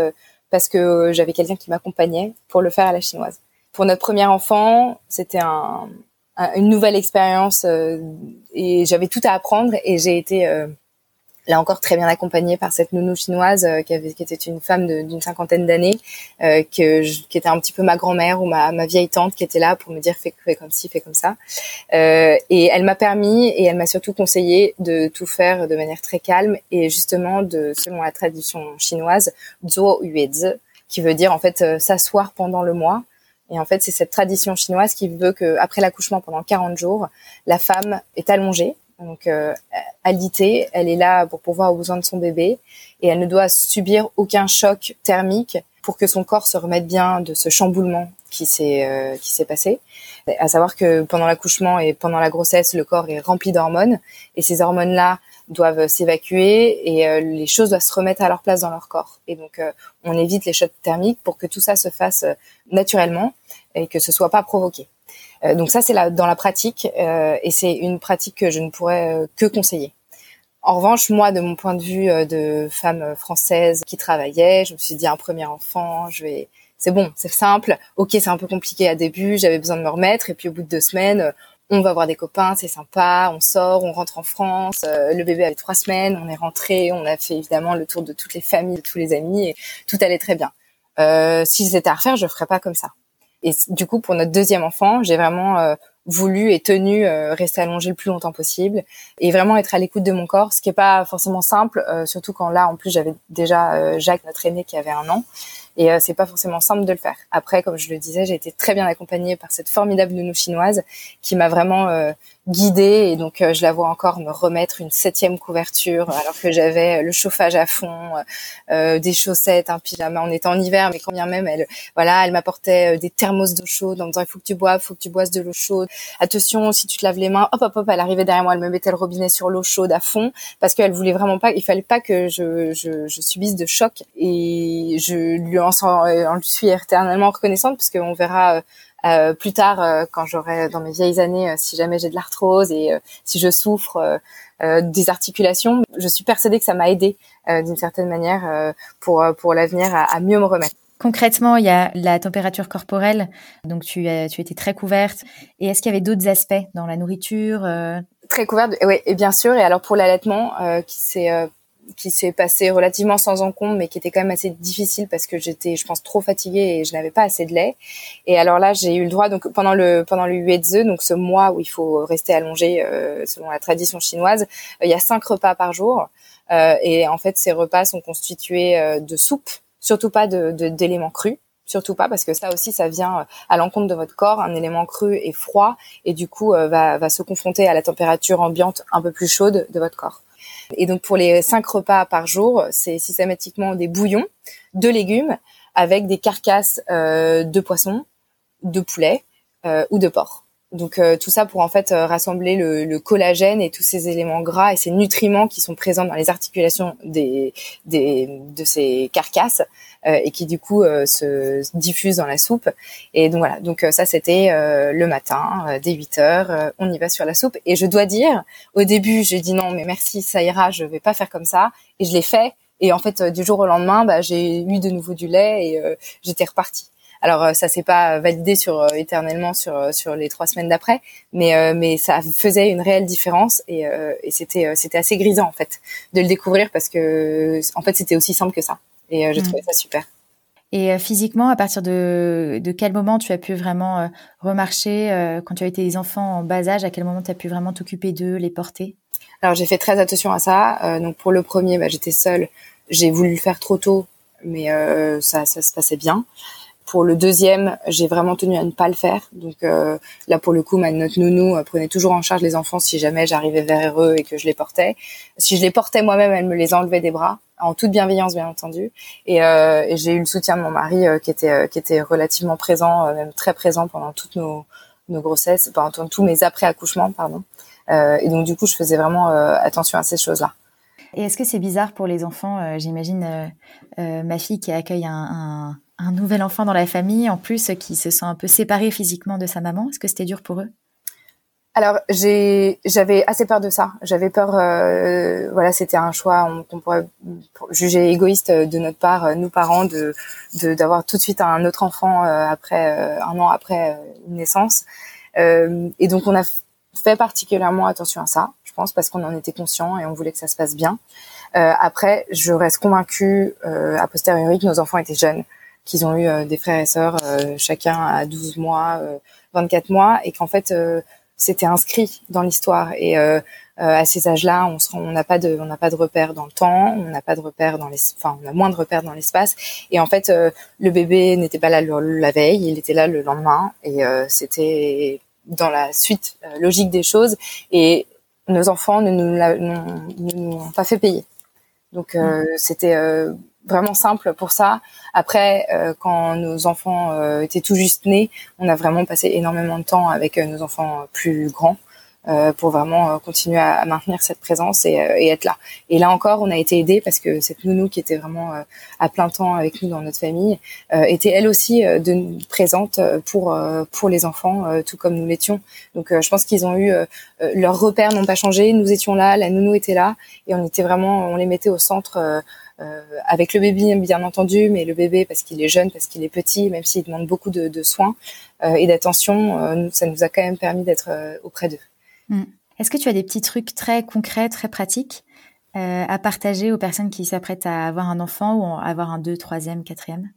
parce que j'avais quelqu'un qui m'accompagnait pour le faire à la chinoise pour notre premier enfant, c'était un, une nouvelle expérience euh, et j'avais tout à apprendre et j'ai été euh, là encore très bien accompagnée par cette nounou chinoise euh, qui, avait, qui était une femme d'une cinquantaine d'années, euh, que qui était un petit peu ma grand-mère ou ma, ma vieille tante qui était là pour me dire fais, fais comme ci, fais comme ça. Euh, et elle m'a permis et elle m'a surtout conseillé de tout faire de manière très calme et justement de selon la tradition chinoise, zuo yuezi, qui veut dire en fait s'asseoir pendant le mois et en fait, c'est cette tradition chinoise qui veut que après l'accouchement, pendant 40 jours, la femme est allongée, donc euh. Elle est là pour pouvoir aux besoins de son bébé et elle ne doit subir aucun choc thermique pour que son corps se remette bien de ce chamboulement qui s'est euh, qui s'est passé. À savoir que pendant l'accouchement et pendant la grossesse, le corps est rempli d'hormones et ces hormones-là doivent s'évacuer et euh, les choses doivent se remettre à leur place dans leur corps. Et donc, euh, on évite les chocs thermiques pour que tout ça se fasse naturellement et que ce soit pas provoqué. Euh, donc ça, c'est dans la pratique euh, et c'est une pratique que je ne pourrais euh, que conseiller. En revanche, moi, de mon point de vue de femme française qui travaillait, je me suis dit un premier enfant, je vais, c'est bon, c'est simple. Ok, c'est un peu compliqué à début, j'avais besoin de me remettre et puis au bout de deux semaines, on va voir des copains, c'est sympa, on sort, on rentre en France. le bébé avait trois semaines, on est rentré, on a fait évidemment le tour de toutes les familles, de tous les amis et tout allait très bien. Euh, si c'était à refaire, je ferais pas comme ça. Et du coup, pour notre deuxième enfant, j'ai vraiment euh, voulu et tenu euh, rester allongée le plus longtemps possible et vraiment être à l'écoute de mon corps, ce qui est pas forcément simple, euh, surtout quand là, en plus, j'avais déjà Jacques, notre aîné, qui avait un an. Et c'est pas forcément simple de le faire. Après, comme je le disais, j'ai été très bien accompagnée par cette formidable nounou chinoise qui m'a vraiment guidée et donc euh, je la vois encore me remettre une septième couverture alors que j'avais le chauffage à fond, euh, des chaussettes, un pyjama. On était en hiver, mais quand bien même, elle, voilà, elle m'apportait euh, des thermos d'eau chaude en me disant il faut que tu boives, il faut que tu boives de l'eau chaude. Attention, si tu te laves les mains, hop hop hop, elle arrivait derrière moi, elle me mettait le robinet sur l'eau chaude à fond parce qu'elle voulait vraiment pas, il fallait pas que je, je, je subisse de choc et je lui en, en lui suis éternellement reconnaissante parce qu'on verra euh, plus tard, euh, quand j'aurai dans mes vieilles années, euh, si jamais j'ai de l'arthrose et si je souffre des articulations, je suis persuadée que ça m'a aidé d'une certaine manière pour pour l'avenir à, à, mieux me remettre. Concrètement, il y a la température corporelle, donc tu, tu étais très couverte. Et est-ce qu'il y avait d'autres aspects dans la nourriture Très couverte, oui, et bien sûr. Et alors pour l'allaitement, qui s'est qui s'est passé relativement sans encombre, mais qui était quand même assez difficile parce que j'étais, je pense, trop fatiguée et je n'avais pas assez de lait. Et alors là, j'ai eu le droit, donc pendant le pendant le Yuezhe, donc ce mois où il faut rester allongé euh, selon la tradition chinoise, euh, il y a cinq repas par jour. Euh, et en fait, ces repas sont constitués euh, de soupe, surtout pas de d'éléments crus surtout pas parce que ça aussi ça vient à l'encontre de votre corps un élément cru et froid et du coup va, va se confronter à la température ambiante un peu plus chaude de votre corps et donc pour les cinq repas par jour, c'est systématiquement des bouillons, de légumes avec des carcasses euh, de poisson, de poulet euh, ou de porc. Donc tout ça pour en fait rassembler le, le, collagène et tous ces éléments gras et ces nutriments qui sont présents dans les articulations des, des de ces carcasses et qui du coup se diffusent dans la soupe. Et donc voilà, donc ça c'était le matin dès 8 heures, on y va sur la soupe. Et je dois dire, au début j'ai dit non mais merci ça ira, je vais pas faire comme ça et je l'ai fait. Et en fait du jour au lendemain, bah, j'ai eu de nouveau du lait et j'étais repartie. Alors euh, ça s'est pas validé sur euh, éternellement sur euh, sur les trois semaines d'après, mais mais ça faisait une réelle différence et, et c'était c'était assez grisant en fait de le découvrir parce que en fait c'était aussi simple que ça et j'ai mmh. trouvé ça super. Et physiquement, à partir de, de quel moment tu as pu vraiment remarcher quand tu as été des enfants en bas âge À quel moment tu as pu vraiment t'occuper d'eux, les porter? Alors j'ai fait très attention à ça. donc pour le premier, bah, j'étais seule. J'ai voulu le faire trop tôt, mais ça, ça se passait bien. Pour le deuxième, j'ai vraiment tenu à ne pas le faire. Donc euh, là, pour le coup, ma notre nounou euh, prenait toujours en charge les enfants si jamais j'arrivais vers eux et que je les portais. Si je les portais moi-même, elle me les enlevait des bras, en toute bienveillance, bien entendu. Et, euh, et j'ai eu le soutien de mon mari qui était qui était relativement présent, même très présent pendant toutes nos, nos grossesses, pendant tous mes après accouchements, pardon. et donc du coup, je faisais vraiment attention à ces choses-là. Et est-ce que c'est bizarre pour les enfants J'imagine ma fille qui accueille un, un un nouvel enfant dans la famille, en plus qui se sent un peu séparé physiquement de sa maman. Est-ce que c'était dur pour eux? Alors j'avais assez peur de ça. J'avais peur, euh, voilà, c'était un choix qu'on pourrait juger égoïste de notre part, euh, nous parents, de d'avoir tout de suite un autre enfant euh, après un an après une naissance. et donc on a fait particulièrement attention à ça, je pense, parce qu'on en était conscient et on voulait que ça se passe bien. après, je reste convaincue a posteriori que nos enfants étaient jeunes qu'ils ont eu euh, des frères et sœurs, euh, chacun à 12 mois, 24 euh, mois, et qu'en fait c'était inscrit dans l'histoire. Et à ces âges-là, on on n'a pas de, on n'a pas de repères dans le temps, on n'a pas de repères dans les, enfin, on a moins de repères dans l'espace. Et en fait, le bébé n'était pas là la veille, il était là le lendemain, et c'était dans la suite logique des choses. Et nos enfants ne nous, nous ont pas fait payer. Donc mmh. c'était vraiment simple pour ça. Après, euh, quand nos enfants euh, étaient tout juste nés, on a vraiment passé énormément de temps avec euh, nos enfants plus grands pour vraiment continuer à, maintenir cette présence et, et, être là. Et là encore, on a été aidés parce que cette nounou qui était vraiment à plein temps avec nous dans notre famille était elle aussi de, présente pour pour les enfants, tout comme nous l'étions. Donc, je pense qu'ils ont eu leurs repères n'ont pas changé. Nous étions là, la nounou était là, et on était vraiment, on les mettait au centre euh, avec le bébé bien entendu, mais le bébé parce qu'il est jeune, parce qu'il est petit, même s'il demande beaucoup de, de soins euh, et d'attention, euh, ça nous a quand même permis d'être auprès d'eux. Hmm. Est-ce que tu as des petits trucs très concrets, très pratiques à partager aux personnes qui s'apprêtent à avoir un enfant ou à avoir un deux, troisième, quatrième?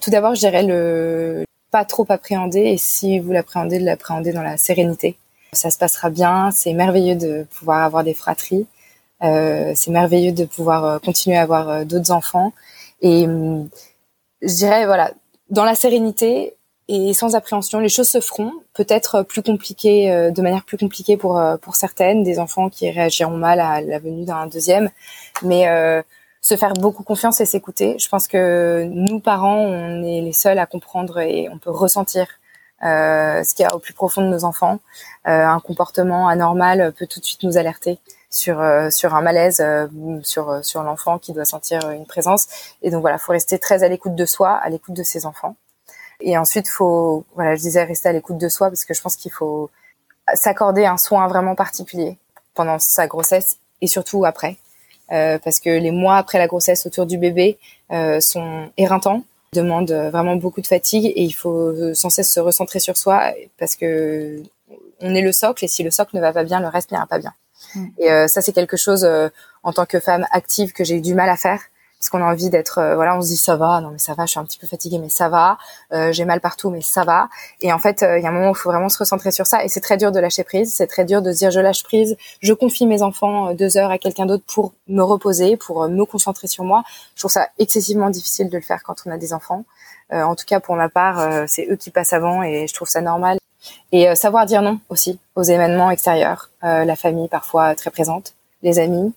Tout d'abord, je dirais le pas trop appréhender et si vous l'appréhendez, de l'appréhender dans la sérénité. Ça se passera bien, c'est merveilleux de pouvoir avoir des fratries. Euh, c'est merveilleux de pouvoir euh, continuer à avoir euh, d'autres enfants. Et hum, je dirais, voilà, dans la sérénité et sans appréhension, les choses se feront. Peut-être plus compliquées, de manière plus compliquée pour pour certaines, des enfants qui réagiront mal à la venue d'un deuxième, mais se faire beaucoup confiance et s'écouter. Je pense que nous parents, on est les seuls à comprendre et on peut ressentir euh, ce qu'il y a au plus profond de nos enfants. Euh, un comportement anormal peut tout de suite nous alerter sur euh, sur un malaise euh, sur euh, sur l'enfant qui doit sentir une présence. Et donc voilà faut rester très à l'écoute de soi à l'écoute de ses enfants. Et ensuite faut voilà je disais rester à l'écoute de soi parce que je pense qu'il faut s'accorder un soin vraiment particulier pendant sa grossesse et surtout après. Euh, parce que les mois après la grossesse autour du bébé euh, sont éreintants demandent vraiment beaucoup de fatigue et il faut sans cesse se recentrer sur soi parce que on est le socle et si le socle ne va pas bien le reste n'ira pas bien Mm. Et euh, ça, c'est quelque chose euh, en tant que femme active que j'ai eu du mal à faire. Parce qu'on a envie d'être euh, voilà on se dit ça va non mais ça va je suis un petit peu fatiguée mais ça va. J'ai mal partout mais ça va. Et en fait il y a un moment où il faut vraiment se recentrer sur ça. Et c'est très dur de lâcher prise. C'est très dur de se dire je lâche prise je confie mes enfants deux heures à quelqu'un d'autre pour me reposer pour me concentrer sur moi. Je trouve ça excessivement difficile de le faire quand on a des enfants. En tout cas pour ma part c'est eux qui passent avant et je trouve ça normal et euh, savoir dire non aussi aux événements extérieurs, euh, la famille parfois très présente, les amis,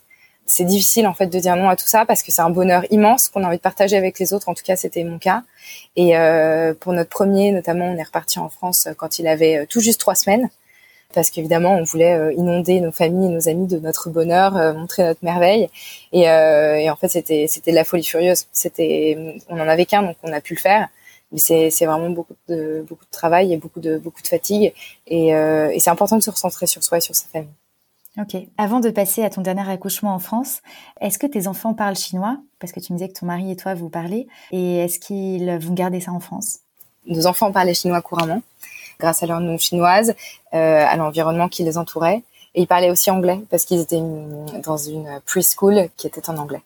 c'est difficile en fait de dire non à tout ça parce que c'est un bonheur immense qu'on a envie de partager avec les autres. En tout cas, c'était mon cas. Et euh, pour notre premier, notamment, on est reparti en France quand il avait tout juste trois semaines parce qu'évidemment, on voulait inonder nos familles et nos amis de notre bonheur, montrer notre merveille. Et, et en fait, c'était c'était de la folie furieuse. C'était, on en avait qu'un, donc on a pu le faire. Mais c'est vraiment beaucoup de beaucoup de travail et beaucoup de beaucoup de fatigue. Et, et c'est important de se recentrer sur soi et sur sa famille. Ok. Avant de passer à ton dernier accouchement en France, est-ce que tes enfants parlent chinois? Parce que tu me disais que ton mari et toi, vous parlez. Et est-ce qu'ils vont garder ça en France? Nos enfants parlaient chinois couramment, grâce à leur nom chinoise, euh, à l'environnement qui les entourait. Et ils parlaient aussi anglais, parce qu'ils étaient dans une preschool qui était en anglais.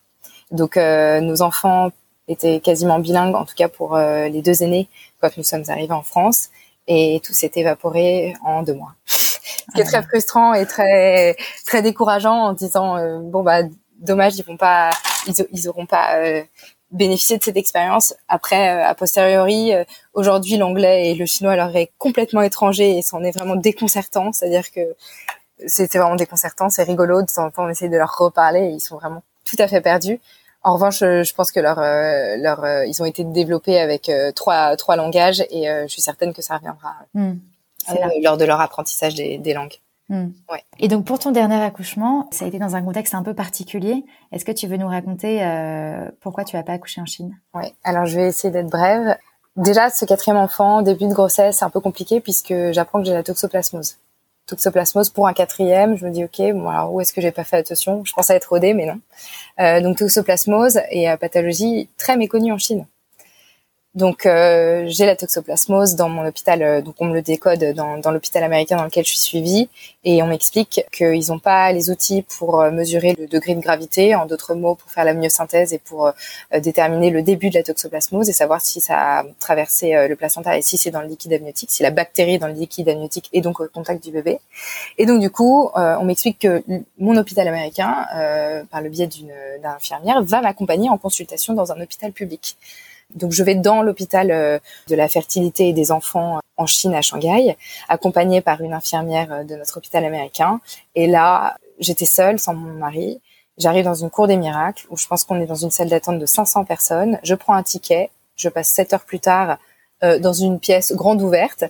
Donc euh, nos enfants étaient quasiment bilingues, en tout cas pour euh, les deux aînés, quand nous sommes arrivés en France. Et tout s'est évaporé en deux mois. Ce qui est très frustrant et très très décourageant en disant euh, bon bah dommage ils vont pas ils, ils auront pas euh, bénéficié de cette expérience. Après euh, a posteriori aujourd'hui l'anglais et le chinois leur est complètement étranger et c'en est vraiment déconcertant. C'est-à-dire que c'était vraiment déconcertant c'est rigolo de temps en temps on essaie de leur reparler et ils sont vraiment tout à fait perdus en revanche, je pense que leur, leur, ils ont été développés avec trois, trois langages et je suis certaine que ça reviendra. Hmm. Euh, lors de leur apprentissage des, des langues. Hmm. Ouais. Et donc pour ton dernier accouchement, ça a été dans un contexte un peu particulier. Est-ce que tu veux nous raconter euh, pourquoi tu n'as pas accouché en Chine? Oui, alors je vais essayer d'être brève. Déjà, ce quatrième enfant, début de grossesse, c'est un peu compliqué puisque j'apprends que j'ai la toxoplasmose. Toxoplasmose pour un quatrième, je me dis ok, bon alors où est-ce que j'ai pas fait attention? Je pensais être rodée, mais non. Euh, donc toxoplasmose et euh, pathologie très méconnue en Chine. Donc euh, j'ai la toxoplasmose dans mon hôpital, euh, donc on me le décode dans, dans l'hôpital américain dans lequel je suis suivie, et on m'explique qu'ils n'ont pas les outils pour euh, mesurer le degré de gravité, en d'autres mots pour faire la myosynthèse et pour déterminer le début de la toxoplasmose et savoir si ça a traversé le placenta et si c'est dans le liquide amniotique, si la bactérie est dans le liquide amniotique et donc au contact du bébé. Et donc du coup, on m'explique que mon hôpital américain, par le biais d'une infirmière, va m'accompagner en consultation dans un hôpital public. Donc je vais dans l'hôpital euh, de la fertilité et des enfants euh, en Chine à Shanghai, accompagnée par une infirmière euh, de notre hôpital américain. Et là, j'étais seule, sans mon mari. J'arrive dans une cour des miracles où je pense qu'on est dans une salle d'attente de 500 personnes. Je prends un ticket. Je passe 7 heures plus tard dans une pièce grande ouverte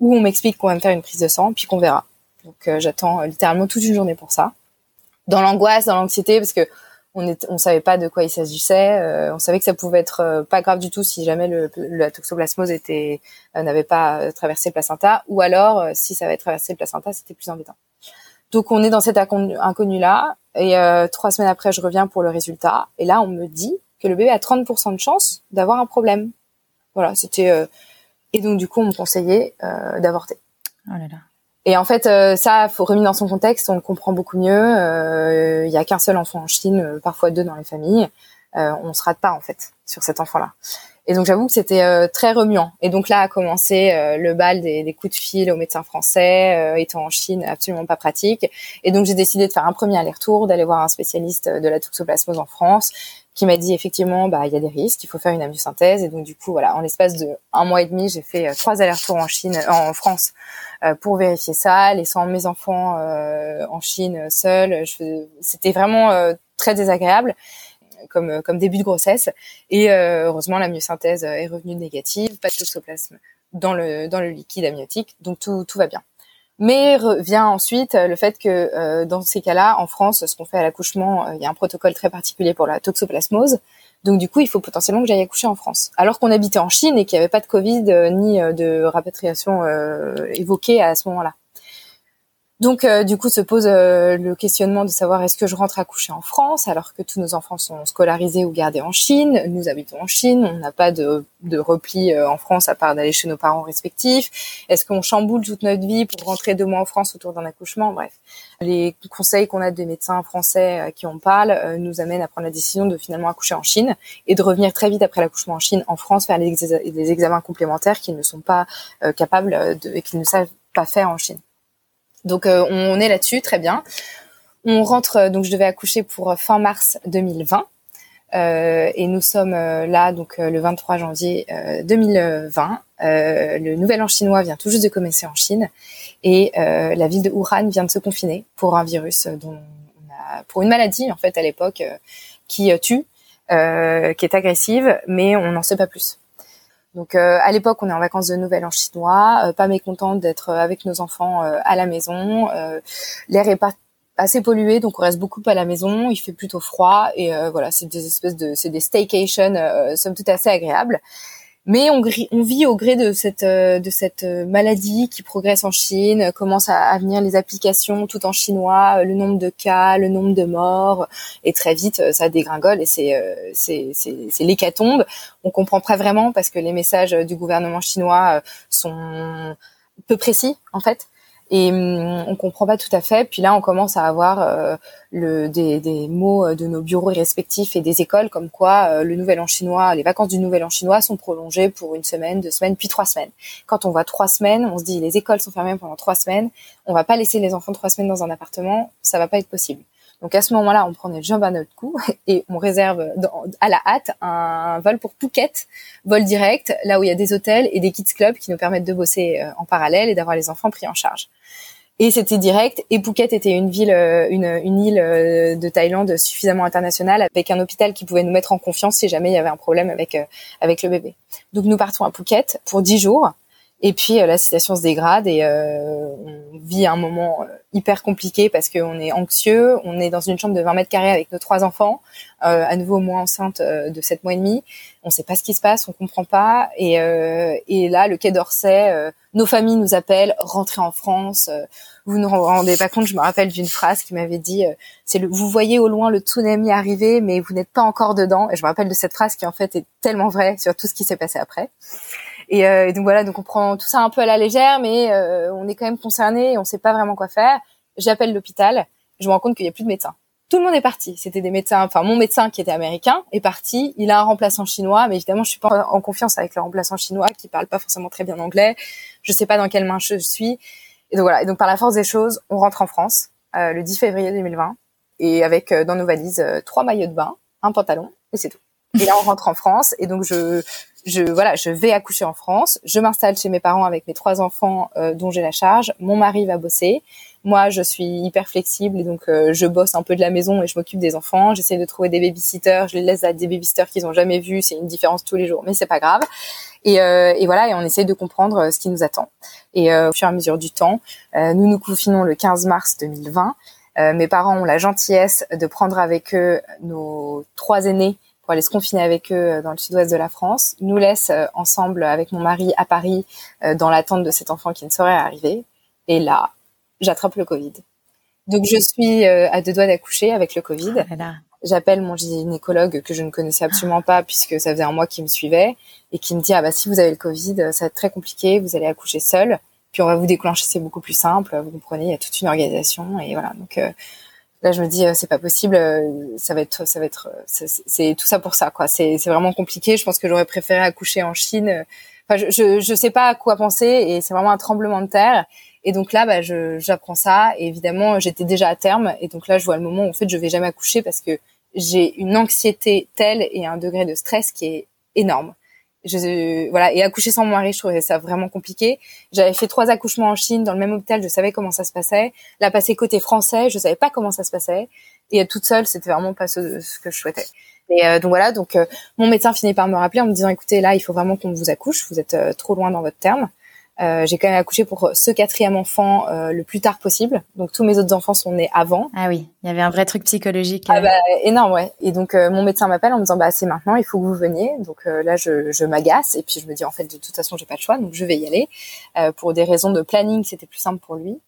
où on m'explique qu'on va me faire une prise de sang puis qu'on verra. Donc j'attends littéralement toute une journée pour ça. Dans l'angoisse, dans l'anxiété parce que on ne savait pas de quoi il s'agissait. Euh, on savait que ça pouvait être euh, pas grave du tout si jamais le, la toxoplasmose euh, n'avait pas traversé le placenta, ou alors si ça avait traversé le placenta, c'était plus embêtant. Donc on est dans cet inconnu là, et trois semaines après, je reviens pour le résultat, et là on me dit que le bébé a 30% de chance d'avoir un problème. Voilà, c'était et donc du coup on me conseillait d'avorter. Oh là là. Et en fait, euh, ça, faut remis dans son contexte, on le comprend beaucoup mieux. Euh, il y a qu'un seul enfant en Chine, euh, parfois deux dans les familles. Euh, on se rate pas en fait sur cet enfant-là. Et donc j'avoue que c'était très remuant. Et donc là a commencé le bal des, des, coups de fil aux médecins français, étant en Chine absolument pas pratique. Et donc j'ai décidé de faire un premier aller-retour, d'aller voir un spécialiste de la toxoplasmose en France, qui m'a dit effectivement bah il y a des risques, il faut faire une amniosynthèse. Et donc du coup voilà, en l'espace de un mois et demi, j'ai fait trois allers-retours en Chine, en France euh, pour vérifier ça, laissant mes enfants euh, en Chine seuls. C'était vraiment euh, très désagréable comme, comme début de grossesse. Et heureusement, la myosynthèse est revenue négative, pas de toxoplasme dans le, dans le liquide amniotique, donc tout, tout va bien. Mais vient ensuite le fait que dans ces cas-là, en France, ce qu'on fait à l'accouchement, il y a un protocole très particulier pour la toxoplasmose. Donc du coup, il faut potentiellement que j'aille accoucher en France. Alors qu'on habitait en Chine et qu'il n'y avait pas de Covid euh, ni euh, de rapatriation euh, évoquée à ce moment-là. Donc, euh, du coup, se pose euh, le questionnement de savoir est-ce que je rentre à coucher en France alors que tous nos enfants sont scolarisés ou gardés en Chine. Nous habitons en Chine, on n'a pas de, repli euh, en France à part d'aller chez nos parents respectifs. Est-ce qu'on chamboule toute notre vie pour rentrer deux mois en France autour d'un accouchement? Bref, les conseils qu'on a des médecins français à qui on parle nous amènent à prendre la décision de finalement accoucher en Chine et de revenir très vite après l'accouchement en Chine en France faire des examens complémentaires qu'ils ne sont pas capables de, et qu'ils ne savent pas faire en Chine. Donc euh, on est là-dessus, très bien. On rentre, euh, donc je devais accoucher pour euh, fin mars 2020. Euh, et nous sommes là donc le 23 janvier 2020. le nouvel an chinois vient tout juste de commencer en Chine et la ville de Wuhan vient de se confiner pour un virus dont on pour une maladie en fait à l'époque qui tue, qui est agressive, mais on n'en sait pas plus. Donc à l'époque, on est en vacances de Noël en chinois, pas mécontente d'être avec nos enfants à la maison. L'air est pas assez pollué, donc on reste beaucoup à la maison. Il fait plutôt froid et euh, voilà, c'est des espèces de, c'est des staycations, euh, somme toute assez agréables. Mais on, vit au gré de cette euh, cette maladie qui progresse en Chine, commence à, venir les applications tout en chinois, le nombre de cas, le nombre de morts, et très vite ça dégringole et c'est l'hécatombe. On comprend pas vraiment parce que les messages du gouvernement chinois sont peu précis en fait et hum, on comprend pas tout à fait. Puis là, on commence à avoir euh, le, des, des, mots euh, de nos bureaux respectifs et des écoles, comme quoi euh, le Nouvel An chinois, les vacances du Nouvel An chinois sont prolongées pour une semaine, deux semaines, puis trois semaines. Quand on voit trois semaines, on se dit les écoles sont fermées pendant trois semaines, on va pas laisser les enfants trois semaines dans un appartement, ça va pas être possible. Donc à ce moment-là, on prend notre jambe à notre cou et on réserve à la hâte un vol pour Phuket, vol direct, là où il y a des hôtels et des kids clubs qui nous permettent de bosser en parallèle et d'avoir les enfants pris en charge et c'était direct. Et Phuket était une ville, euh, une, île euh, de Thaïlande suffisamment internationale avec un hôpital qui pouvait nous mettre en confiance si jamais il y avait un problème avec euh, avec le bébé. Donc nous partons à Phuket pour dix jours. Et puis la situation se dégrade et on vit un moment hyper compliqué parce qu'on est anxieux. On est dans une chambre de 20 mètres carrés avec nos trois enfants, à nouveau moi enceinte de 7 mois et demi. On sait pas ce qui se passe, on comprend pas. Et, et là, le Quai d'Orsay nos familles nous appellent, rentrez en France. Euh, vous ne vous rendez pas compte, je me rappelle d'une phrase qui m'avait dit, euh, c'est le, vous voyez au loin le tsunami arriver, mais vous n'êtes pas encore dedans. Et je me rappelle de cette phrase qui en fait est tellement vraie sur tout ce qui s'est passé après. Et, euh, donc voilà, donc on prend tout ça un peu à la légère, mais on est quand même concerné et on sait pas vraiment quoi faire. J'appelle l'hôpital, je me rends compte qu'il y a plus de médecins tout le monde est parti. C'était des médecins, enfin mon médecin qui était américain est parti. Il a un remplaçant chinois, mais évidemment je suis pas en confiance avec le remplaçant chinois qui parle pas forcément très bien anglais. Je sais pas dans quelle main je suis. Et donc voilà. Et donc par la force des choses, on rentre en France euh, le 10 février 2020 et avec euh, dans nos valises euh, trois maillots de bain, un pantalon et c'est tout. Et là on rentre en France et donc je je voilà, je vais accoucher en France, je m'installe chez mes parents avec mes trois enfants dont j'ai la charge. Mon mari va bosser. Moi, je suis hyper flexible et donc euh, je bosse un peu de la maison et je m'occupe des enfants. J'essaie de trouver des babysitters. Je les laisse à des babysitters qu'ils ont jamais vus. C'est une différence tous les jours, mais c'est pas grave. Et, euh, et, voilà, et on essaie de comprendre euh, ce qui nous attend. Et au fur et à mesure du temps, nous nous confinons le 15 mars 2020. mes parents ont la gentillesse de prendre avec eux nos trois aînés pour aller se confiner avec eux dans le sud-ouest de la France. Nous laissent ensemble avec mon mari à Paris dans l'attente de cet enfant qui ne saurait arriver. Et là, j'attrape le Covid. Donc je suis euh, à deux doigts d'accoucher avec le Covid. Ah J'appelle mon gynécologue que je ne connaissais absolument pas puisque ça faisait un mois qu'il me suivait et qui me dit ah bah si vous avez le Covid ça va être très compliqué, vous allez accoucher seul, puis on va vous déclencher, c'est beaucoup plus simple, vous comprenez, il y a toute une organisation et voilà donc euh, là je me dis euh, c'est pas possible, ça va être ça va être c'est tout ça pour ça quoi, c'est c'est vraiment compliqué. Je pense que j'aurais préféré accoucher en Chine. Enfin je, je je sais pas à quoi penser et c'est vraiment un tremblement de terre. Et donc là, bah, j'apprends ça. Et évidemment, j'étais déjà à terme. Et donc là, je vois le moment où en fait, je vais jamais accoucher parce que j'ai une anxiété telle et un degré de stress qui est énorme. Je, voilà. Et accoucher sans mon mari, je trouvais ça vraiment compliqué. J'avais fait trois accouchements en Chine dans le même hôpital. Je savais comment ça se passait. Là, passer côté français, je savais pas comment ça se passait. Et toute seule, c'était vraiment pas ce, que je souhaitais. Et euh, donc voilà. Donc euh, mon médecin finit par me rappeler en me disant, écoutez, là, il faut vraiment qu'on vous accouche. Vous êtes euh, trop loin dans votre terme. Euh, j'ai quand même accouché pour ce quatrième enfant euh, le plus tard possible. Donc tous mes autres enfants sont nés avant. Ah oui, il y avait un vrai truc psychologique. Ah bah énorme, ouais. Et donc euh, mon médecin m'appelle en me disant bah c'est maintenant, il faut que vous veniez. Donc là je, je m'agace et puis je me dis en fait de toute façon j'ai pas de choix, donc je vais y aller. pour des raisons de planning, c'était plus simple pour lui.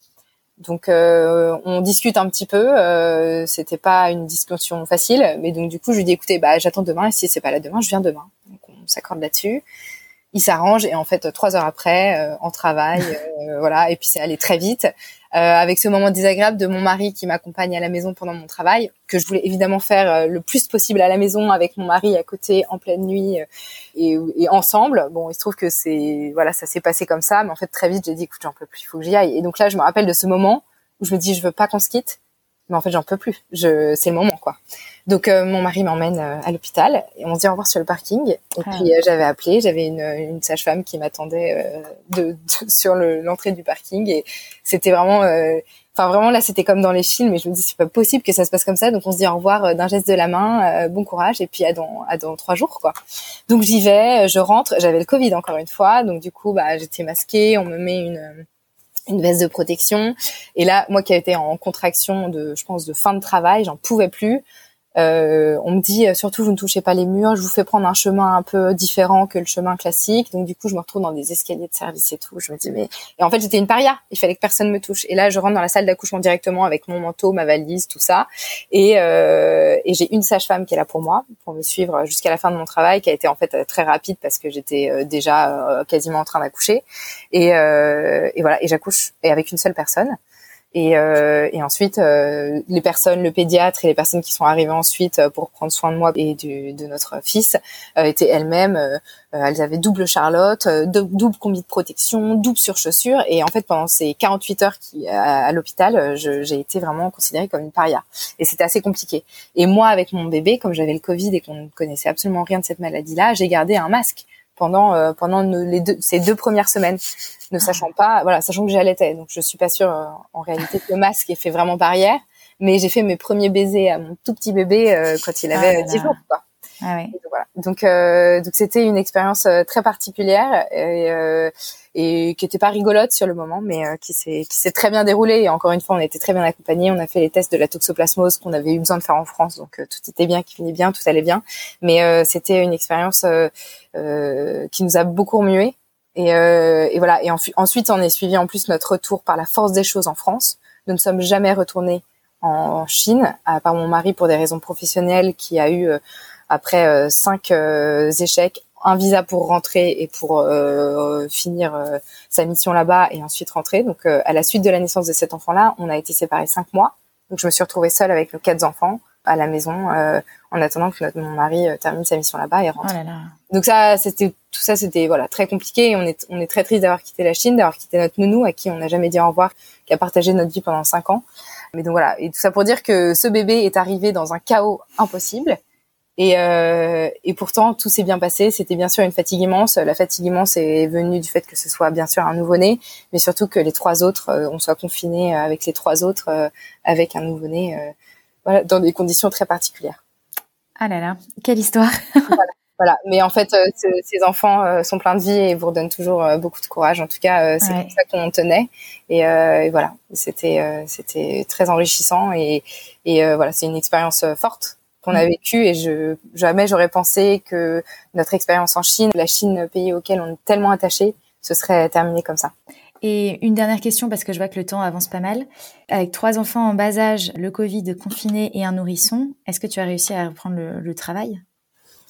Donc on discute un petit peu. c'était pas une discussion facile, mais donc du coup je lui dis écoutez bah j'attends demain et si c'est pas là demain, je viens demain. Donc on s'accorde là-dessus il s'arrange et en fait trois heures après euh, en travail euh, voilà et puis c'est allé très vite. Euh, avec ce moment désagréable de mon mari qui m'accompagne à la maison pendant mon travail que je voulais évidemment faire le plus possible à la maison avec mon mari à côté en pleine nuit et, et ensemble. Bon il se trouve que c'est voilà ça s'est passé comme ça mais en fait très vite j'ai dit écoute j'en peux plus il faut que j'y aille. Et donc là je me rappelle de ce moment où je me dis je veux pas qu'on se quitte mais en fait j'en peux plus. Je c'est le moment quoi Donc mon mari m'emmène à l'hôpital et on se dit au revoir sur le parking. Et ah. puis j'avais appelé, j'avais une, une sage-femme qui m'attendait de, sur l'entrée du parking et c'était vraiment Enfin vraiment là c'était comme dans les films et je me dis c'est pas possible que ça se passe comme ça donc on se dit au revoir euh, d'un geste de la main, euh, bon courage et puis à dans à dans trois jours quoi. Donc j'y vais, je rentre, j'avais le Covid encore une fois donc du coup bah j'étais masquée, on me met une une veste de protection et là moi qui été en contraction de je pense de fin de travail, j'en pouvais plus. Euh, on me dit euh, surtout vous ne touchez pas les murs, je vous fais prendre un chemin un peu différent que le chemin classique. Donc du coup, je me retrouve dans des escaliers de service et tout. Je me dis mais et en fait j'étais une paria. Il fallait que personne me touche. Et là, je rentre dans la salle d'accouchement directement avec mon manteau, ma valise, tout ça. Et, euh, et j'ai une sage-femme qui est là pour moi pour me suivre jusqu'à la fin de mon travail, qui a été en fait très rapide parce que j'étais déjà quasiment en train d'accoucher. Et, et voilà. Et j'accouche et avec une seule personne. Et, euh, et ensuite, euh, les personnes, le pédiatre et les personnes qui sont arrivées ensuite euh, pour prendre soin de moi et du, de notre fils euh, étaient elles-mêmes. Euh, elles avaient double charlotte, double combi de protection, double surchaussure. Et en fait, pendant ces 48 heures qui, à, à l'hôpital, j'ai été vraiment considérée comme une paria. Et c'était assez compliqué. Et moi, avec mon bébé, comme j'avais le Covid et qu'on ne connaissait absolument rien de cette maladie-là, j'ai gardé un masque pendant euh, pendant les deux, ces deux premières semaines, ne ah. sachant pas, voilà, sachant que j'allaitais. Donc je suis pas sûre euh, en réalité que le masque ait fait vraiment barrière, mais j'ai fait mes premiers baisers à mon tout petit bébé euh, quand il avait ah 10 jours. Quoi. Ah oui. Donc voilà. Donc c'était une expérience très particulière et et qui était pas rigolote sur le moment, mais euh, qui s'est qui s'est très bien déroulée. Et encore une fois, on été très bien accompagnés. On a fait les tests de la toxoplasmose qu'on avait eu besoin de faire en France, donc euh, tout était bien, qui finit bien, tout allait bien. Mais euh, c'était une expérience qui nous a beaucoup remué. Et, et voilà. Et ensuite, on est suivi en plus notre retour par la force des choses en France. Nous ne sommes jamais retournés en Chine, à part mon mari pour des raisons professionnelles, qui a eu après cinq échecs un visa pour rentrer et pour euh, finir euh, sa mission là-bas et ensuite rentrer. Donc euh, à la suite de la naissance de cet enfant-là, on a été séparés cinq mois. Donc je me suis retrouvée seule avec nos quatre enfants à la maison en attendant que notre, mon mari termine sa mission là-bas et rentre. Oh Donc ça, c'était tout ça, c'était voilà très compliqué. on est on est très triste d'avoir quitté la Chine, d'avoir quitté notre nounou à qui on n'a jamais dit au revoir, qui a partagé notre vie pendant cinq ans. Mais donc voilà, et tout ça pour dire que ce bébé est arrivé dans un chaos impossible. Et, euh, et pourtant, tout s'est bien passé. C'était bien sûr une fatigue immense. La fatigue immense est venue du fait que ce soit bien sûr un nouveau-né, mais surtout que les trois autres, euh, on soit confinés avec les trois autres, euh, avec un nouveau-né, euh, voilà, dans des conditions très particulières. Ah là là, quelle histoire voilà, voilà, mais en fait, ces enfants sont pleins de vie et vous redonnent toujours beaucoup de courage. En tout cas, c'est comme ça qu'on tenait. Et, et voilà, c'était c'était très enrichissant et, et voilà, c'est une expérience forte qu'on a mm. vécu et je jamais j'aurais pensé que notre expérience en Chine, la Chine pays auquel on est tellement attaché, ce serait terminé comme ça. Et une dernière question parce que je vois que le temps avance pas mal. Avec trois enfants en bas âge, le Covid confiné et un nourrisson, est-ce que tu as réussi à reprendre le, travail?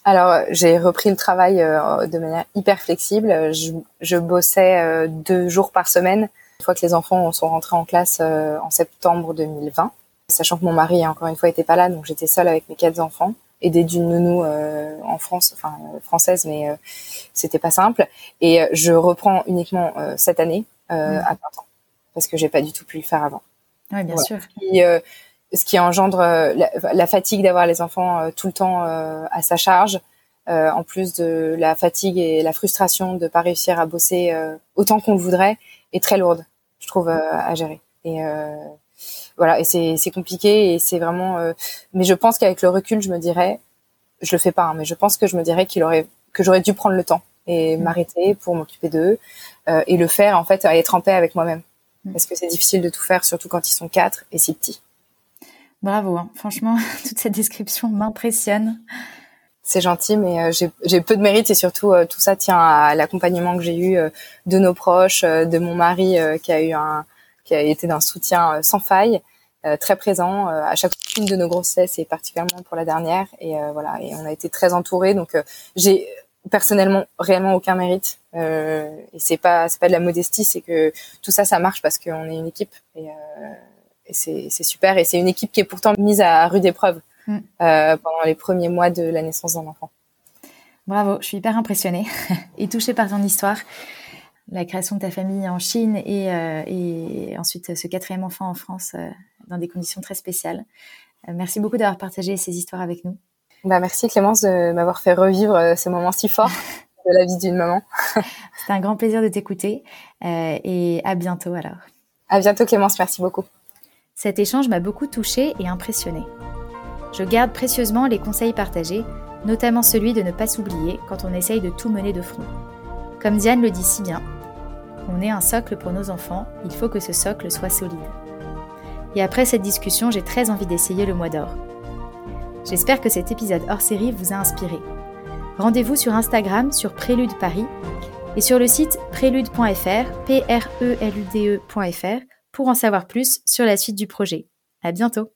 Alors, j'ai repris le travail euh, de manière hyper flexible. Je, je bossais euh, deux jours par semaine, une fois que les enfants sont rentrés en classe euh, en septembre 2020 sachant que mon mari encore une fois était pas là, donc j'étais seule avec mes quatre enfants, aidée d'une nounou euh, en France, enfin euh, française, mais euh, c'était pas simple. Et je reprends uniquement cette année mmh. à plein temps parce que j'ai pas du tout pu le faire avant. Oui, bien sûr. Ce qui, engendre la, fatigue d'avoir les enfants tout le temps à sa charge, en plus de la fatigue et la frustration de pas réussir à bosser autant qu'on le voudrait, est très lourde, je trouve, à gérer. Et voilà, et c'est compliqué et c'est vraiment. Euh, mais je pense qu'avec le recul, je me dirais, je le fais pas, hein, mais je pense que je me dirais qu'il aurait que j'aurais dû prendre le temps et mm. m'arrêter pour m'occuper d'eux euh, et le faire en fait à être en paix avec moi-même mm. parce que c'est difficile de tout faire, surtout quand ils sont quatre et si petits. Bravo, hein. franchement, toute cette description m'impressionne. C'est gentil, mais euh, j'ai peu de mérite et surtout tout ça tient à l'accompagnement que j'ai eu de nos proches, de mon mari qui a eu un, qui a été d'un soutien sans faille, très présent euh, à chaque une de nos grossesses et particulièrement pour la dernière. Et voilà, et on a été très entourés. Donc j'ai personnellement réellement aucun mérite euh, et c'est pas c'est pas de la modestie c'est que tout ça ça marche parce qu'on est une équipe et, euh, et c'est c'est super et c'est une équipe qui est pourtant mise à rude épreuve mm. euh, pendant les premiers mois de la naissance d'un enfant. Bravo, je suis hyper impressionnée et touchée par ton histoire la création de ta famille en Chine et, euh, et ensuite ce quatrième enfant en France euh, dans des conditions très spéciales. merci beaucoup d'avoir partagé ces histoires avec nous. Bah, merci Clémence de m'avoir fait revivre ce moment si fort de la vie d'une maman. C'était un grand plaisir de t'écouter et à bientôt alors. À bientôt Clémence, merci beaucoup. Cet échange m'a beaucoup touchée et impressionnée. Je garde précieusement les conseils partagés, notamment celui de ne pas s'oublier quand on essaye de tout mener de front. Comme Diane le dit si bien, on est un socle pour nos enfants, il faut que ce socle soit solide. Et après cette discussion, j'ai très envie d'essayer le mois d'or. J'espère que cet épisode hors série vous a inspiré. Rendez-vous sur Instagram sur Prélude Paris et sur le site prélude.fr, e -E pour en savoir plus sur la suite du projet. À bientôt!